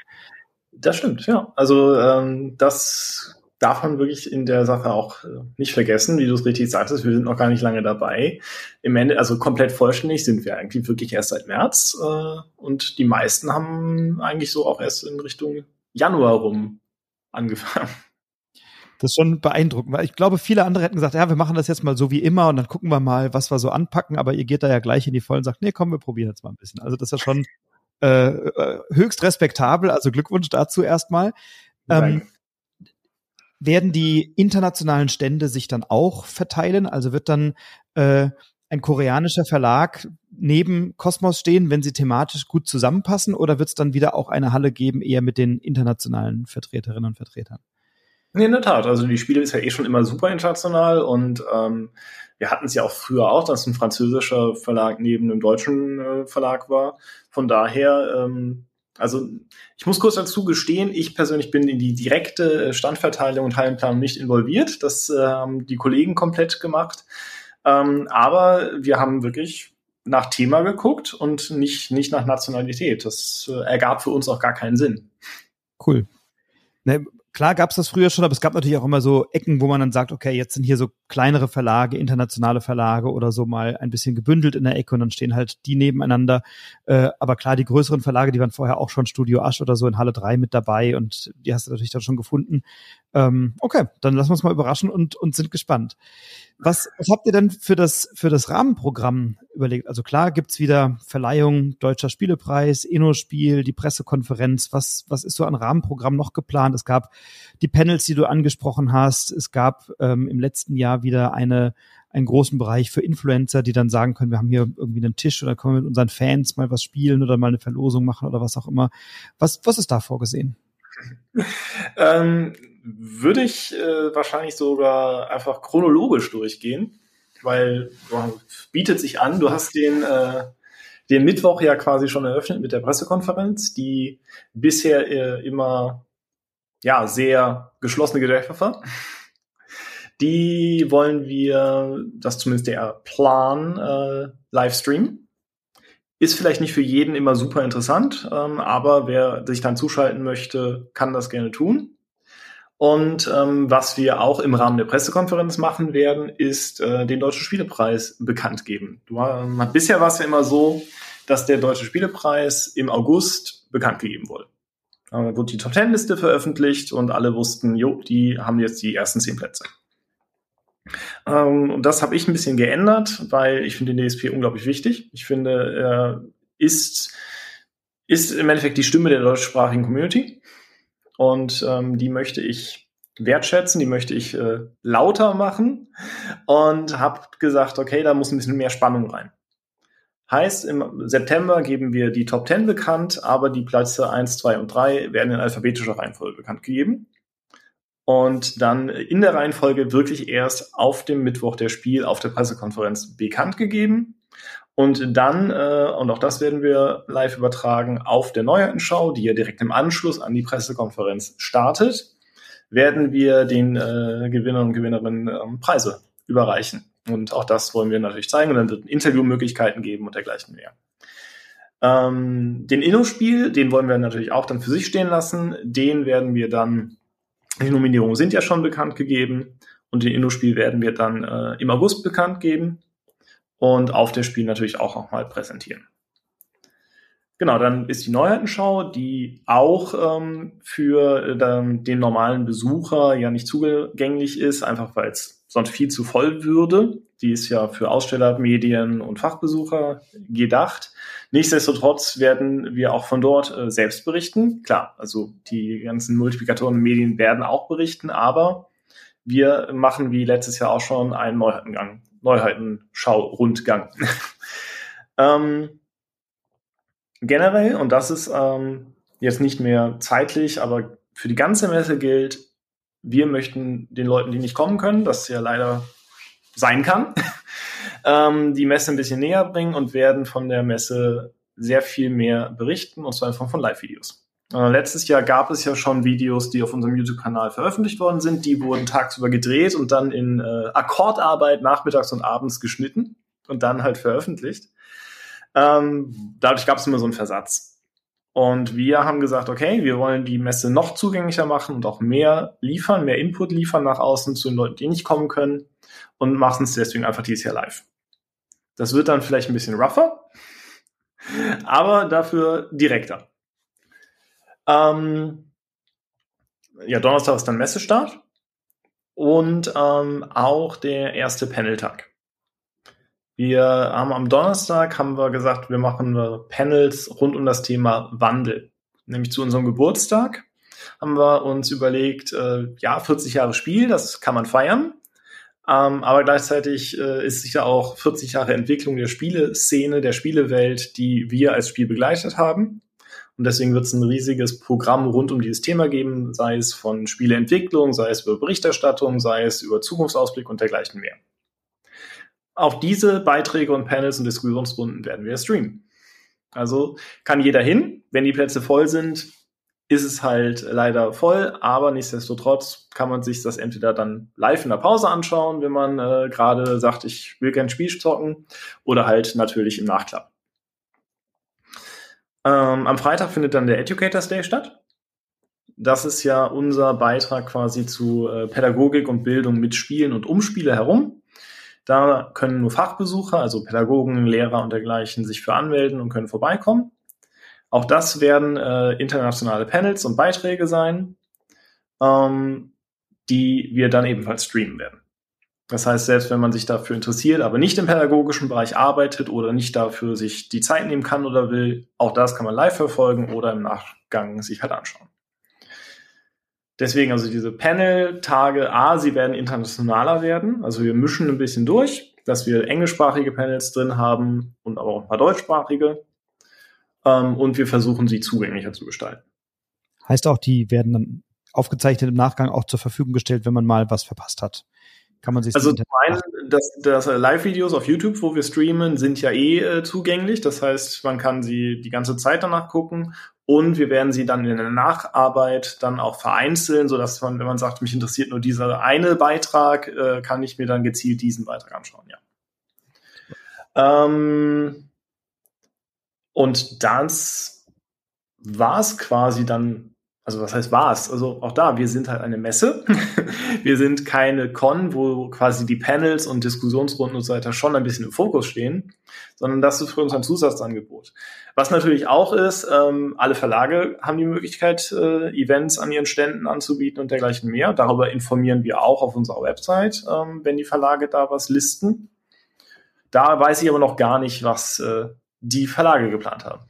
Das stimmt, ja. Also ähm, das darf man wirklich in der Sache auch äh, nicht vergessen, wie du es richtig sagtest, wir sind noch gar nicht lange dabei. Im Ende, also komplett vollständig sind wir eigentlich wirklich erst seit März äh, und die meisten haben eigentlich so auch erst in Richtung Januar rum angefangen. Das ist schon beeindruckend, weil ich glaube, viele andere hätten gesagt, ja, wir machen das jetzt mal so wie immer und dann gucken wir mal, was wir so anpacken, aber ihr geht da ja gleich in die Vollen und sagt, nee, komm, wir probieren jetzt mal ein bisschen. Also das ist ja schon äh, äh höchst respektabel, also Glückwunsch dazu erstmal. Ähm, werden die internationalen Stände sich dann auch verteilen? Also wird dann äh, ein koreanischer Verlag neben Kosmos stehen, wenn sie thematisch gut zusammenpassen, oder wird es dann wieder auch eine Halle geben, eher mit den internationalen Vertreterinnen und Vertretern? Nee, in der Tat. Also die Spiele ist ja eh schon immer super international und ähm, wir hatten es ja auch früher auch, dass ein französischer Verlag neben einem deutschen äh, Verlag war. Von daher, ähm, also ich muss kurz dazu gestehen, ich persönlich bin in die direkte Standverteilung und Hallenplanung nicht involviert. Das äh, haben die Kollegen komplett gemacht. Ähm, aber wir haben wirklich nach Thema geguckt und nicht, nicht nach Nationalität. Das äh, ergab für uns auch gar keinen Sinn. Cool. Ne, klar gab es das früher schon, aber es gab natürlich auch immer so Ecken, wo man dann sagt, okay, jetzt sind hier so kleinere Verlage, internationale Verlage oder so mal ein bisschen gebündelt in der Ecke und dann stehen halt die nebeneinander. Äh, aber klar, die größeren Verlage, die waren vorher auch schon Studio Asch oder so in Halle 3 mit dabei und die hast du natürlich dann schon gefunden. Ähm, okay, dann lassen wir uns mal überraschen und, und sind gespannt. Was, was habt ihr denn für das, für das Rahmenprogramm überlegt? Also klar gibt's wieder Verleihung, Deutscher Spielepreis, Inno-Spiel, die Pressekonferenz. Was, was ist so an Rahmenprogramm noch geplant? Es gab die Panels, die du angesprochen hast. Es gab ähm, im letzten Jahr wieder eine, einen großen Bereich für Influencer, die dann sagen können, wir haben hier irgendwie einen Tisch oder können wir mit unseren Fans mal was spielen oder mal eine Verlosung machen oder was auch immer. Was, was ist da vorgesehen? ähm, würde ich äh, wahrscheinlich sogar einfach chronologisch durchgehen, weil oh, bietet sich an, du hast den, äh, den Mittwoch ja quasi schon eröffnet mit der Pressekonferenz, die bisher äh, immer ja sehr geschlossene Gedächtnis war. Die wollen wir, das zumindest der Plan, äh, live streamen. Ist vielleicht nicht für jeden immer super interessant, ähm, aber wer sich dann zuschalten möchte, kann das gerne tun. Und ähm, was wir auch im Rahmen der Pressekonferenz machen werden, ist äh, den Deutschen Spielepreis bekannt geben. Du, äh, bisher war es ja immer so, dass der Deutsche Spielepreis im August bekannt gegeben wurde. Da wurde die Top Ten Liste veröffentlicht und alle wussten, jo, die haben jetzt die ersten zehn Plätze. Ähm, und das habe ich ein bisschen geändert, weil ich finde den DSP unglaublich wichtig. Ich finde, er ist, ist im Endeffekt die Stimme der deutschsprachigen Community. Und ähm, die möchte ich wertschätzen, die möchte ich äh, lauter machen und habe gesagt, okay, da muss ein bisschen mehr Spannung rein. Heißt, im September geben wir die Top 10 bekannt, aber die Plätze 1, 2 und 3 werden in alphabetischer Reihenfolge bekannt gegeben. Und dann in der Reihenfolge wirklich erst auf dem Mittwoch der Spiel auf der Pressekonferenz bekannt gegeben. Und dann, äh, und auch das werden wir live übertragen, auf der Neuheitenschau, die ja direkt im Anschluss an die Pressekonferenz startet, werden wir den äh, Gewinnern und Gewinnerinnen ähm, Preise überreichen. Und auch das wollen wir natürlich zeigen. Und dann wird Interviewmöglichkeiten geben und dergleichen mehr. Ähm, den Inno-Spiel, den wollen wir natürlich auch dann für sich stehen lassen. Den werden wir dann, die Nominierungen sind ja schon bekannt gegeben. Und den Inno-Spiel werden wir dann äh, im August bekannt geben. Und auf der Spiel natürlich auch nochmal präsentieren. Genau, dann ist die Neuheitenschau, die auch ähm, für äh, den normalen Besucher ja nicht zugänglich ist, einfach weil es sonst viel zu voll würde. Die ist ja für Aussteller, Medien und Fachbesucher gedacht. Nichtsdestotrotz werden wir auch von dort äh, selbst berichten. Klar, also die ganzen Multiplikatoren und Medien werden auch berichten, aber wir machen wie letztes Jahr auch schon einen Neuheitengang, Neuheitenschau-Rundgang. ähm, generell, und das ist ähm, jetzt nicht mehr zeitlich, aber für die ganze Messe gilt, wir möchten den Leuten, die nicht kommen können, das ja leider sein kann, ähm, die Messe ein bisschen näher bringen und werden von der Messe sehr viel mehr berichten, und zwar in Form von Live-Videos. Äh, letztes Jahr gab es ja schon Videos, die auf unserem YouTube-Kanal veröffentlicht worden sind. Die wurden tagsüber gedreht und dann in äh, Akkordarbeit nachmittags und abends geschnitten und dann halt veröffentlicht. Ähm, dadurch gab es immer so einen Versatz. Und wir haben gesagt, okay, wir wollen die Messe noch zugänglicher machen und auch mehr liefern, mehr Input liefern nach außen zu den Leuten, die nicht kommen können und machen es deswegen einfach dieses Jahr live. Das wird dann vielleicht ein bisschen rougher, aber dafür direkter. Ähm, ja, Donnerstag ist dann Messestart und ähm, auch der erste Paneltag. Wir haben am Donnerstag haben wir gesagt, wir machen Panels rund um das Thema Wandel. Nämlich zu unserem Geburtstag haben wir uns überlegt, äh, ja, 40 Jahre Spiel, das kann man feiern. Ähm, aber gleichzeitig äh, ist sicher auch 40 Jahre Entwicklung der Spieleszene, der Spielewelt, die wir als Spiel begleitet haben. Und deswegen wird es ein riesiges Programm rund um dieses Thema geben, sei es von Spieleentwicklung, sei es über Berichterstattung, sei es über Zukunftsausblick und dergleichen mehr. Auch diese Beiträge und Panels und Diskussionsrunden werden wir streamen. Also kann jeder hin. Wenn die Plätze voll sind, ist es halt leider voll, aber nichtsdestotrotz kann man sich das entweder dann live in der Pause anschauen, wenn man äh, gerade sagt, ich will gern Spiel zocken, oder halt natürlich im Nachklapp. Ähm, am Freitag findet dann der Educators Day statt. Das ist ja unser Beitrag quasi zu äh, Pädagogik und Bildung mit Spielen und um Spiele herum. Da können nur Fachbesucher, also Pädagogen, Lehrer und dergleichen, sich für anmelden und können vorbeikommen. Auch das werden äh, internationale Panels und Beiträge sein, ähm, die wir dann ebenfalls streamen werden. Das heißt, selbst wenn man sich dafür interessiert, aber nicht im pädagogischen Bereich arbeitet oder nicht dafür sich die Zeit nehmen kann oder will, auch das kann man live verfolgen oder im Nachgang sich halt anschauen. Deswegen also diese Panel-Tage, A, sie werden internationaler werden. Also wir mischen ein bisschen durch, dass wir englischsprachige Panels drin haben und aber auch ein paar deutschsprachige. Ähm, und wir versuchen sie zugänglicher zu gestalten. Heißt auch, die werden dann aufgezeichnet im Nachgang auch zur Verfügung gestellt, wenn man mal was verpasst hat. Kann man sich also zum einen, das, das Live-Videos auf YouTube, wo wir streamen, sind ja eh äh, zugänglich. Das heißt, man kann sie die ganze Zeit danach gucken. Und wir werden sie dann in der Nacharbeit dann auch vereinzeln, so dass man, wenn man sagt, mich interessiert nur dieser eine Beitrag, äh, kann ich mir dann gezielt diesen Beitrag anschauen, ja. Ähm, und das war es quasi dann also was heißt war's? Also auch da, wir sind halt eine Messe. wir sind keine Con, wo quasi die Panels und Diskussionsrunden und so weiter schon ein bisschen im Fokus stehen, sondern das ist für uns ein Zusatzangebot. Was natürlich auch ist, ähm, alle Verlage haben die Möglichkeit, äh, Events an ihren Ständen anzubieten und dergleichen mehr. Darüber informieren wir auch auf unserer Website, ähm, wenn die Verlage da was listen. Da weiß ich aber noch gar nicht, was äh, die Verlage geplant haben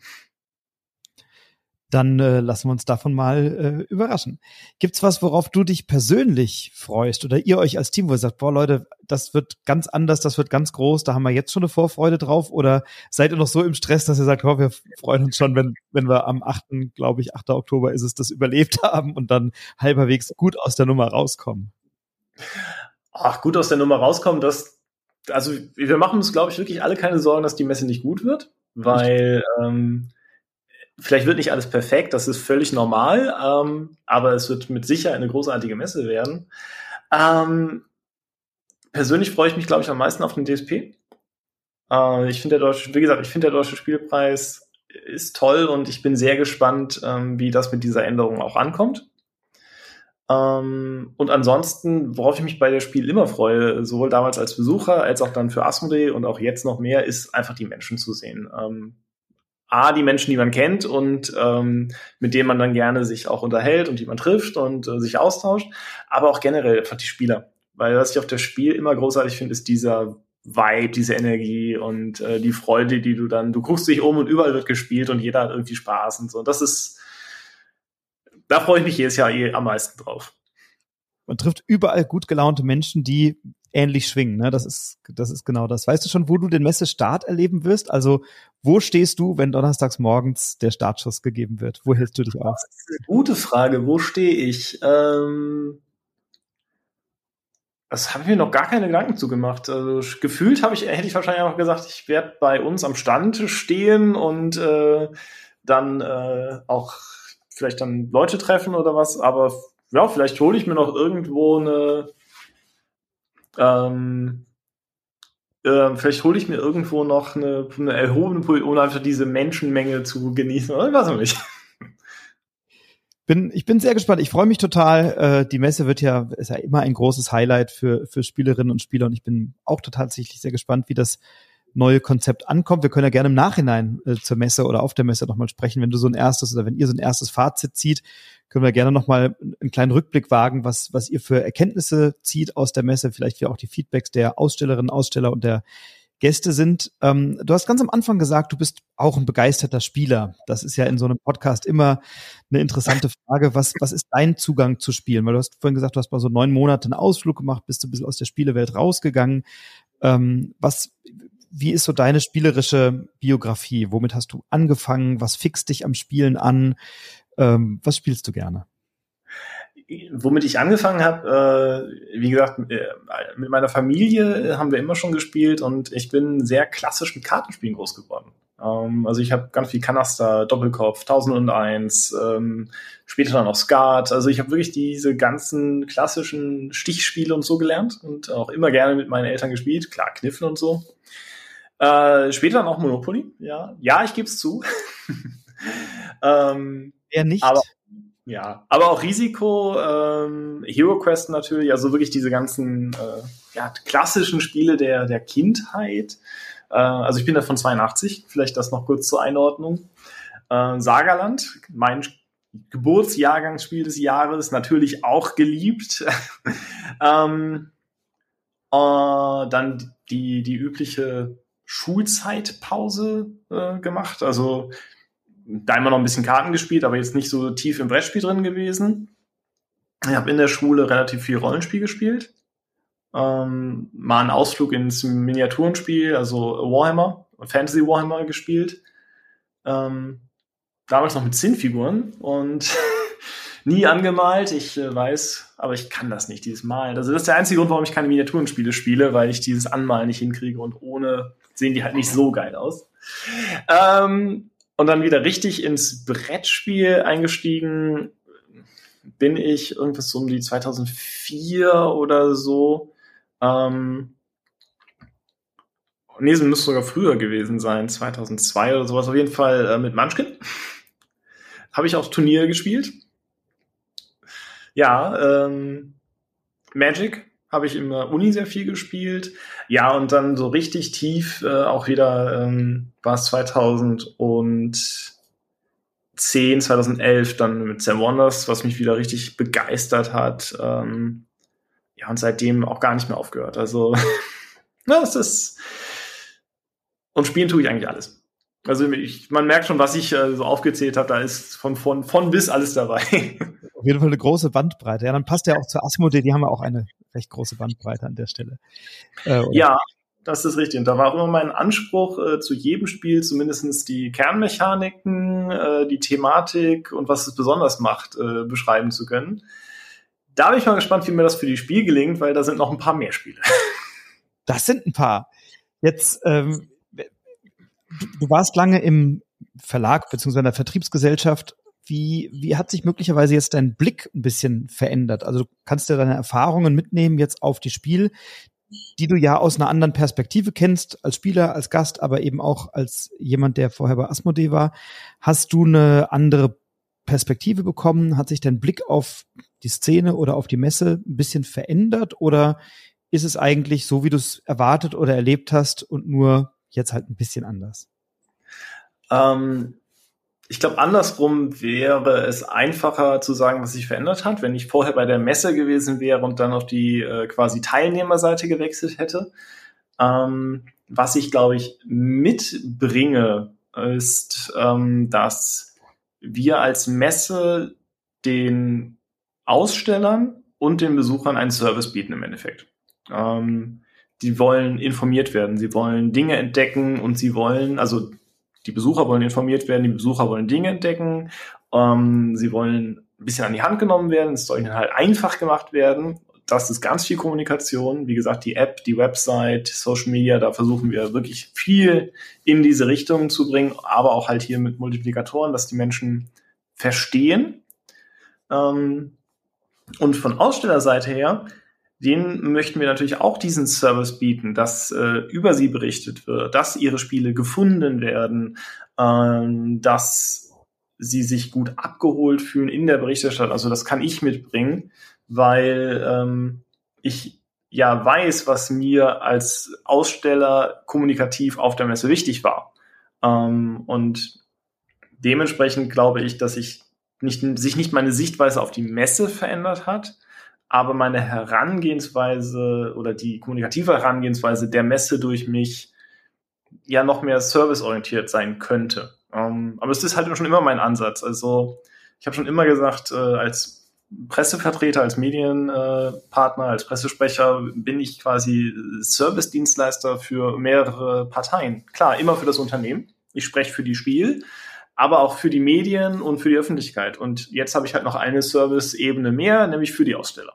dann äh, lassen wir uns davon mal äh, überraschen. Gibt's was, worauf du dich persönlich freust oder ihr euch als Team, wo ihr sagt, boah Leute, das wird ganz anders, das wird ganz groß, da haben wir jetzt schon eine Vorfreude drauf oder seid ihr noch so im Stress, dass ihr sagt, oh, wir freuen uns schon, wenn, wenn wir am 8., glaube ich, 8. Oktober ist es, das überlebt haben und dann halberwegs gut aus der Nummer rauskommen? Ach, gut aus der Nummer rauskommen, das, also wir machen uns, glaube ich, wirklich alle keine Sorgen, dass die Messe nicht gut wird, weil ähm, Vielleicht wird nicht alles perfekt, das ist völlig normal, ähm, aber es wird mit Sicherheit eine großartige Messe werden. Ähm, persönlich freue ich mich, glaube ich, am meisten auf den DSP. Äh, ich finde der deutsche, wie gesagt, ich finde der deutsche Spielpreis ist toll und ich bin sehr gespannt, ähm, wie das mit dieser Änderung auch ankommt. Ähm, und ansonsten, worauf ich mich bei der Spiel immer freue, sowohl damals als Besucher als auch dann für Asmodee und auch jetzt noch mehr, ist einfach die Menschen zu sehen. A, die Menschen, die man kennt und ähm, mit denen man dann gerne sich auch unterhält und die man trifft und äh, sich austauscht, aber auch generell einfach die Spieler. Weil was ich auf das Spiel immer großartig finde, ist dieser Vibe, diese Energie und äh, die Freude, die du dann, du guckst dich um und überall wird gespielt und jeder hat irgendwie Spaß und so. Und das ist, da freue ich mich jedes Jahr eh am meisten drauf. Man trifft überall gut gelaunte Menschen, die ähnlich schwingen. Ne? Das ist, das ist genau das. Weißt du schon, wo du den Messestart erleben wirst? Also, wo stehst du, wenn donnerstags morgens der Startschuss gegeben wird? Wo hältst du dich auf? Gute Frage. Wo stehe ich? Ähm, das habe ich mir noch gar keine Gedanken zu gemacht. Also, gefühlt habe ich, hätte ich wahrscheinlich auch gesagt, ich werde bei uns am Stand stehen und äh, dann äh, auch vielleicht dann Leute treffen oder was. Aber ja, vielleicht hole ich mir noch irgendwo eine ähm, äh, vielleicht hole ich mir irgendwo noch eine, eine erhobene Pult, um einfach diese Menschenmenge zu genießen. Oder weiß ich nicht. Bin, ich bin sehr gespannt. Ich freue mich total. Äh, die Messe wird ja, ist ja immer ein großes Highlight für, für Spielerinnen und Spieler und ich bin auch total tatsächlich sehr gespannt, wie das neue Konzept ankommt. Wir können ja gerne im Nachhinein äh, zur Messe oder auf der Messe nochmal sprechen, wenn du so ein erstes oder wenn ihr so ein erstes Fazit zieht, können wir gerne nochmal einen kleinen Rückblick wagen, was, was ihr für Erkenntnisse zieht aus der Messe, vielleicht wie auch die Feedbacks der Ausstellerinnen, Aussteller und der Gäste sind. Ähm, du hast ganz am Anfang gesagt, du bist auch ein begeisterter Spieler. Das ist ja in so einem Podcast immer eine interessante Frage. Was, was ist dein Zugang zu Spielen? Weil du hast vorhin gesagt, du hast mal so neun Monate einen Ausflug gemacht, bist du ein bisschen aus der Spielewelt rausgegangen. Ähm, was, wie ist so deine spielerische Biografie? Womit hast du angefangen? Was fixt dich am Spielen an? Ähm, was spielst du gerne? Womit ich angefangen habe, äh, wie gesagt, äh, mit meiner Familie haben wir immer schon gespielt und ich bin sehr klassisch mit Kartenspielen groß geworden. Ähm, also ich habe ganz viel Kanaster, Doppelkopf, 1001, ähm, später dann auch Skat. Also ich habe wirklich diese ganzen klassischen Stichspiele und so gelernt und auch immer gerne mit meinen Eltern gespielt. Klar, Kniffen und so. Äh, später auch Monopoly, ja. Ja, ich gebe es zu. ähm, Eher nicht. Aber, ja, aber auch Risiko, ähm, Hero Quest natürlich, also wirklich diese ganzen äh, ja, klassischen Spiele der, der Kindheit. Äh, also ich bin da von 82, vielleicht das noch kurz zur Einordnung. Äh, Sagerland, mein Geburtsjahrgangsspiel des Jahres, natürlich auch geliebt. ähm, äh, dann die, die übliche Schulzeitpause äh, gemacht. Also da immer noch ein bisschen Karten gespielt, aber jetzt nicht so tief im Brettspiel drin gewesen. Ich habe in der Schule relativ viel Rollenspiel gespielt. Ähm, mal einen Ausflug ins Miniaturenspiel, also Warhammer, Fantasy Warhammer gespielt. Ähm, damals noch mit Zinnfiguren und nie angemalt. Ich äh, weiß, aber ich kann das nicht, dieses Malen. Also das ist der einzige Grund, warum ich keine Miniaturenspiele spiele, weil ich dieses Anmalen nicht hinkriege und ohne sehen die halt nicht so geil aus. Ähm, und dann wieder richtig ins Brettspiel eingestiegen bin ich irgendwas so um die 2004 oder so. Ähm, nee, es müsste sogar früher gewesen sein, 2002 oder sowas. Auf jeden Fall äh, mit Munchkin. Habe ich auch Turniere gespielt. Ja, ähm, Magic habe ich in der Uni sehr viel gespielt. Ja, und dann so richtig tief äh, auch wieder ähm, war es 2010, 2011 dann mit Sam Wonders, was mich wieder richtig begeistert hat. Ähm, ja, und seitdem auch gar nicht mehr aufgehört. Also, na, es ist. Und spielen tue ich eigentlich alles. Also ich, man merkt schon, was ich äh, so aufgezählt habe, da ist von, von, von bis alles dabei. Auf jeden Fall eine große Bandbreite. Ja, dann passt ja auch zur Asmodee, die haben ja auch eine recht große Bandbreite an der Stelle. Äh, ja, das ist richtig. Und da war immer mein Anspruch, äh, zu jedem Spiel zumindestens die Kernmechaniken, äh, die Thematik und was es besonders macht, äh, beschreiben zu können. Da bin ich mal gespannt, wie mir das für die Spiel gelingt, weil da sind noch ein paar mehr Spiele. Das sind ein paar. Jetzt, ähm, du, du warst lange im Verlag bzw. in der Vertriebsgesellschaft wie, wie hat sich möglicherweise jetzt dein Blick ein bisschen verändert? Also du kannst ja deine Erfahrungen mitnehmen jetzt auf die Spiel, die du ja aus einer anderen Perspektive kennst, als Spieler, als Gast, aber eben auch als jemand, der vorher bei Asmodee war. Hast du eine andere Perspektive bekommen? Hat sich dein Blick auf die Szene oder auf die Messe ein bisschen verändert? Oder ist es eigentlich so, wie du es erwartet oder erlebt hast und nur jetzt halt ein bisschen anders? Ähm, ich glaube, andersrum wäre es einfacher zu sagen, was sich verändert hat, wenn ich vorher bei der Messe gewesen wäre und dann auf die äh, quasi Teilnehmerseite gewechselt hätte. Ähm, was ich, glaube ich, mitbringe, ist, ähm, dass wir als Messe den Ausstellern und den Besuchern einen Service bieten im Endeffekt. Ähm, die wollen informiert werden, sie wollen Dinge entdecken und sie wollen, also die Besucher wollen informiert werden, die Besucher wollen Dinge entdecken, ähm, sie wollen ein bisschen an die Hand genommen werden, es soll ihnen halt einfach gemacht werden. Das ist ganz viel Kommunikation. Wie gesagt, die App, die Website, Social Media, da versuchen wir wirklich viel in diese Richtung zu bringen, aber auch halt hier mit Multiplikatoren, dass die Menschen verstehen. Ähm, und von Ausstellerseite her denen möchten wir natürlich auch diesen Service bieten, dass äh, über sie berichtet wird, dass ihre Spiele gefunden werden, ähm, dass sie sich gut abgeholt fühlen in der Berichterstattung. Also das kann ich mitbringen, weil ähm, ich ja weiß, was mir als Aussteller kommunikativ auf der Messe wichtig war. Ähm, und dementsprechend glaube ich, dass ich nicht, sich nicht meine Sichtweise auf die Messe verändert hat, aber meine Herangehensweise oder die kommunikative Herangehensweise der Messe durch mich ja noch mehr serviceorientiert sein könnte. Ähm, aber es ist halt schon immer mein Ansatz. Also ich habe schon immer gesagt, äh, als Pressevertreter, als Medienpartner, äh, als Pressesprecher bin ich quasi Service-Dienstleister für mehrere Parteien. Klar, immer für das Unternehmen. Ich spreche für die Spiel, aber auch für die Medien und für die Öffentlichkeit. Und jetzt habe ich halt noch eine Service-Ebene mehr, nämlich für die Aussteller.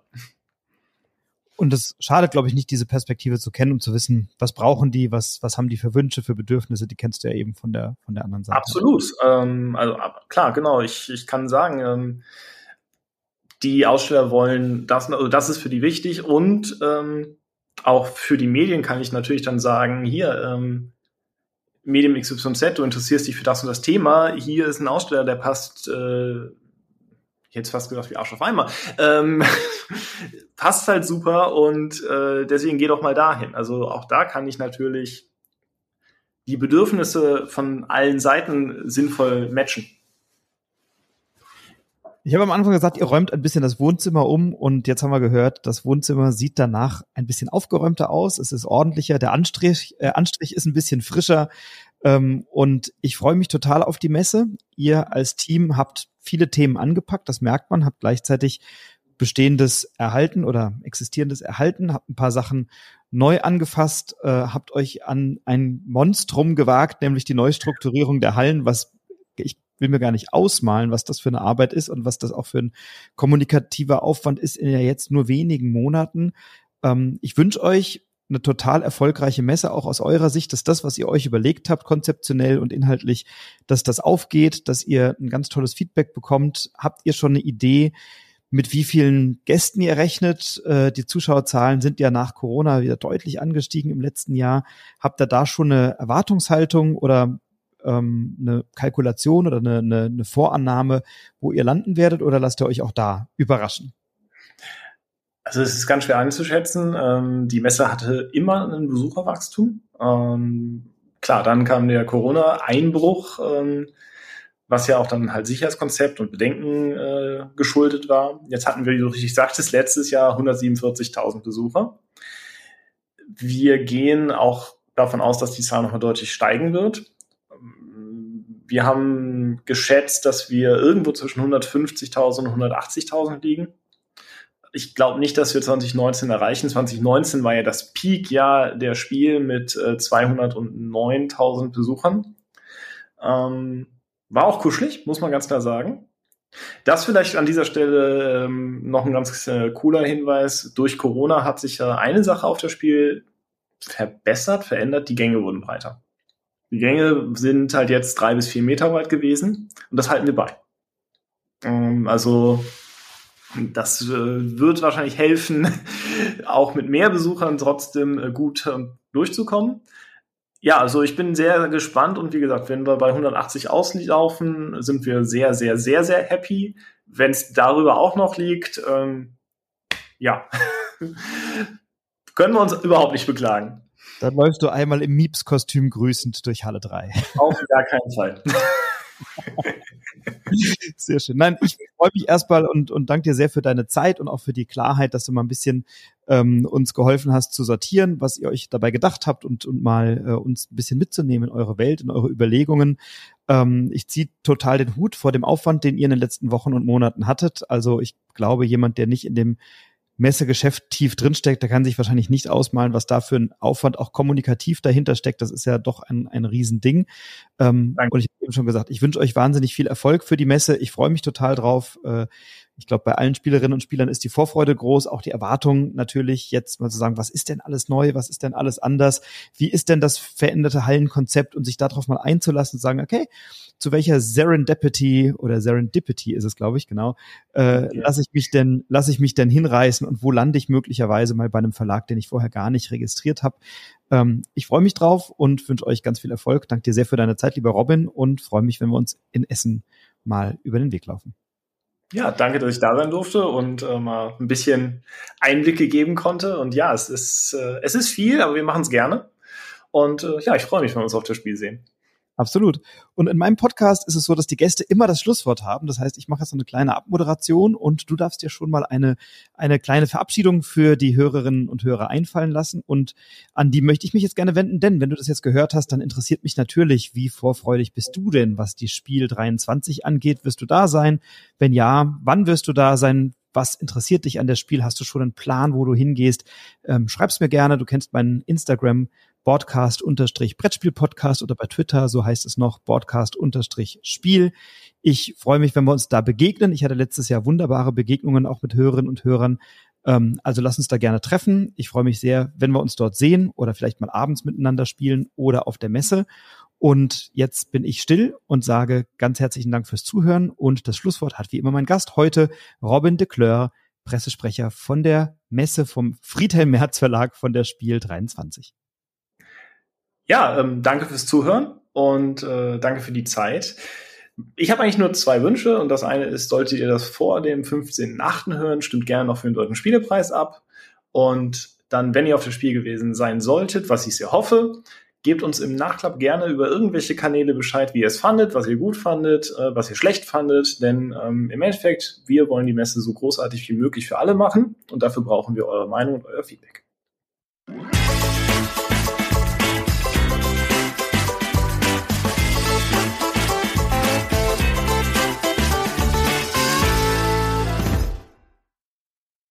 Und es schadet, glaube ich, nicht, diese Perspektive zu kennen und zu wissen, was brauchen die, was, was haben die für Wünsche, für Bedürfnisse, die kennst du ja eben von der, von der anderen Seite. Absolut. Ähm, also klar, genau. Ich, ich kann sagen, ähm, die Aussteller wollen das, also das ist für die wichtig und ähm, auch für die Medien kann ich natürlich dann sagen, hier, ähm, Medium XYZ, du interessierst dich für das und das Thema, hier ist ein Aussteller, der passt, äh, jetzt fast gesagt wie Arsch auf einmal, ähm, passt halt super und äh, deswegen geh doch mal dahin. Also auch da kann ich natürlich die Bedürfnisse von allen Seiten sinnvoll matchen. Ich habe am Anfang gesagt, ihr räumt ein bisschen das Wohnzimmer um und jetzt haben wir gehört, das Wohnzimmer sieht danach ein bisschen aufgeräumter aus. Es ist ordentlicher, der Anstrich, äh, Anstrich ist ein bisschen frischer ähm, und ich freue mich total auf die Messe. Ihr als Team habt viele Themen angepackt, das merkt man, habt gleichzeitig bestehendes erhalten oder existierendes erhalten, habt ein paar Sachen neu angefasst, äh, habt euch an ein Monstrum gewagt, nämlich die Neustrukturierung der Hallen, was ich will mir gar nicht ausmalen, was das für eine Arbeit ist und was das auch für ein kommunikativer Aufwand ist in ja jetzt nur wenigen Monaten. Ähm, ich wünsche euch eine total erfolgreiche Messe, auch aus eurer Sicht, dass das, was ihr euch überlegt habt, konzeptionell und inhaltlich, dass das aufgeht, dass ihr ein ganz tolles Feedback bekommt. Habt ihr schon eine Idee, mit wie vielen Gästen ihr rechnet? Äh, die Zuschauerzahlen sind ja nach Corona wieder deutlich angestiegen im letzten Jahr. Habt ihr da schon eine Erwartungshaltung oder ähm, eine Kalkulation oder eine, eine, eine Vorannahme, wo ihr landen werdet oder lasst ihr euch auch da überraschen? Also es ist ganz schwer einzuschätzen. Ähm, die Messe hatte immer ein Besucherwachstum. Ähm, klar, dann kam der Corona-Einbruch, ähm, was ja auch dann halt Sicherheitskonzept und Bedenken äh, geschuldet war. Jetzt hatten wir, wie du richtig sagtest, letztes Jahr 147.000 Besucher. Wir gehen auch davon aus, dass die Zahl nochmal deutlich steigen wird. Wir haben geschätzt, dass wir irgendwo zwischen 150.000 und 180.000 liegen ich glaube nicht, dass wir 2019 erreichen. 2019 war ja das Peak-Jahr der Spiel mit äh, 209.000 Besuchern. Ähm, war auch kuschelig, muss man ganz klar sagen. Das vielleicht an dieser Stelle ähm, noch ein ganz äh, cooler Hinweis. Durch Corona hat sich äh, eine Sache auf das Spiel verbessert, verändert. Die Gänge wurden breiter. Die Gänge sind halt jetzt drei bis vier Meter weit gewesen und das halten wir bei. Ähm, also das äh, wird wahrscheinlich helfen, auch mit mehr Besuchern trotzdem äh, gut äh, durchzukommen. Ja, also ich bin sehr gespannt und wie gesagt, wenn wir bei 180 auslaufen, sind wir sehr, sehr, sehr, sehr happy. Wenn es darüber auch noch liegt, ähm, ja, können wir uns überhaupt nicht beklagen. Dann läufst du einmal im Mieps-Kostüm grüßend durch Halle 3. Auf gar keinen Fall. Sehr schön. Nein, ich freue mich erstmal und, und danke dir sehr für deine Zeit und auch für die Klarheit, dass du mal ein bisschen ähm, uns geholfen hast zu sortieren, was ihr euch dabei gedacht habt und, und mal äh, uns ein bisschen mitzunehmen in eure Welt, in eure Überlegungen. Ähm, ich ziehe total den Hut vor dem Aufwand, den ihr in den letzten Wochen und Monaten hattet. Also ich glaube, jemand, der nicht in dem Messegeschäft tief drinsteckt, der kann sich wahrscheinlich nicht ausmalen, was da für ein Aufwand auch kommunikativ dahinter steckt. Das ist ja doch ein, ein Riesending. Ähm, und ich eben schon gesagt, ich wünsche euch wahnsinnig viel Erfolg für die Messe. Ich freue mich total drauf. Äh, ich glaube, bei allen Spielerinnen und Spielern ist die Vorfreude groß, auch die Erwartung natürlich jetzt mal zu sagen, was ist denn alles neu, was ist denn alles anders, wie ist denn das veränderte Hallenkonzept und sich darauf mal einzulassen und sagen, okay, zu welcher Serendipity oder Serendipity ist es, glaube ich, genau, äh, ja. lasse ich mich denn, lasse ich mich denn hinreißen und wo lande ich möglicherweise mal bei einem Verlag, den ich vorher gar nicht registriert habe. Ähm, ich freue mich drauf und wünsche euch ganz viel Erfolg. Danke dir sehr für deine Zeit, lieber Robin, und freue mich, wenn wir uns in Essen mal über den Weg laufen. Ja, danke, dass ich da sein durfte und äh, mal ein bisschen Einblicke geben konnte. Und ja, es ist, äh, es ist viel, aber wir machen es gerne. Und äh, ja, ich freue mich, wenn wir uns auf das Spiel sehen. Absolut. Und in meinem Podcast ist es so, dass die Gäste immer das Schlusswort haben. Das heißt, ich mache jetzt so eine kleine Abmoderation und du darfst dir schon mal eine, eine kleine Verabschiedung für die Hörerinnen und Hörer einfallen lassen. Und an die möchte ich mich jetzt gerne wenden, denn wenn du das jetzt gehört hast, dann interessiert mich natürlich, wie vorfreudig bist du denn, was die Spiel 23 angeht? Wirst du da sein? Wenn ja, wann wirst du da sein? Was interessiert dich an der Spiel? Hast du schon einen Plan, wo du hingehst? Ähm, schreib's mir gerne. Du kennst meinen Instagram Broadcast-Brettspiel-Podcast oder bei Twitter, so heißt es noch, Broadcast-Spiel. Ich freue mich, wenn wir uns da begegnen. Ich hatte letztes Jahr wunderbare Begegnungen auch mit Hörerinnen und Hörern. Ähm, also lass uns da gerne treffen. Ich freue mich sehr, wenn wir uns dort sehen oder vielleicht mal abends miteinander spielen oder auf der Messe. Und jetzt bin ich still und sage ganz herzlichen Dank fürs Zuhören. Und das Schlusswort hat wie immer mein Gast heute, Robin de Cleur, Pressesprecher von der Messe vom Friedhelm Merz Verlag von der Spiel 23. Ja, ähm, danke fürs Zuhören und äh, danke für die Zeit. Ich habe eigentlich nur zwei Wünsche und das eine ist, solltet ihr das vor dem 15.8. hören, stimmt gerne noch für den Deutschen Spielepreis ab. Und dann, wenn ihr auf das Spiel gewesen sein solltet, was ich sehr hoffe, gebt uns im Nachklapp gerne über irgendwelche Kanäle Bescheid, wie ihr es fandet, was ihr gut fandet, äh, was ihr schlecht fandet. Denn ähm, im Endeffekt, wir wollen die Messe so großartig wie möglich für alle machen und dafür brauchen wir eure Meinung und euer Feedback.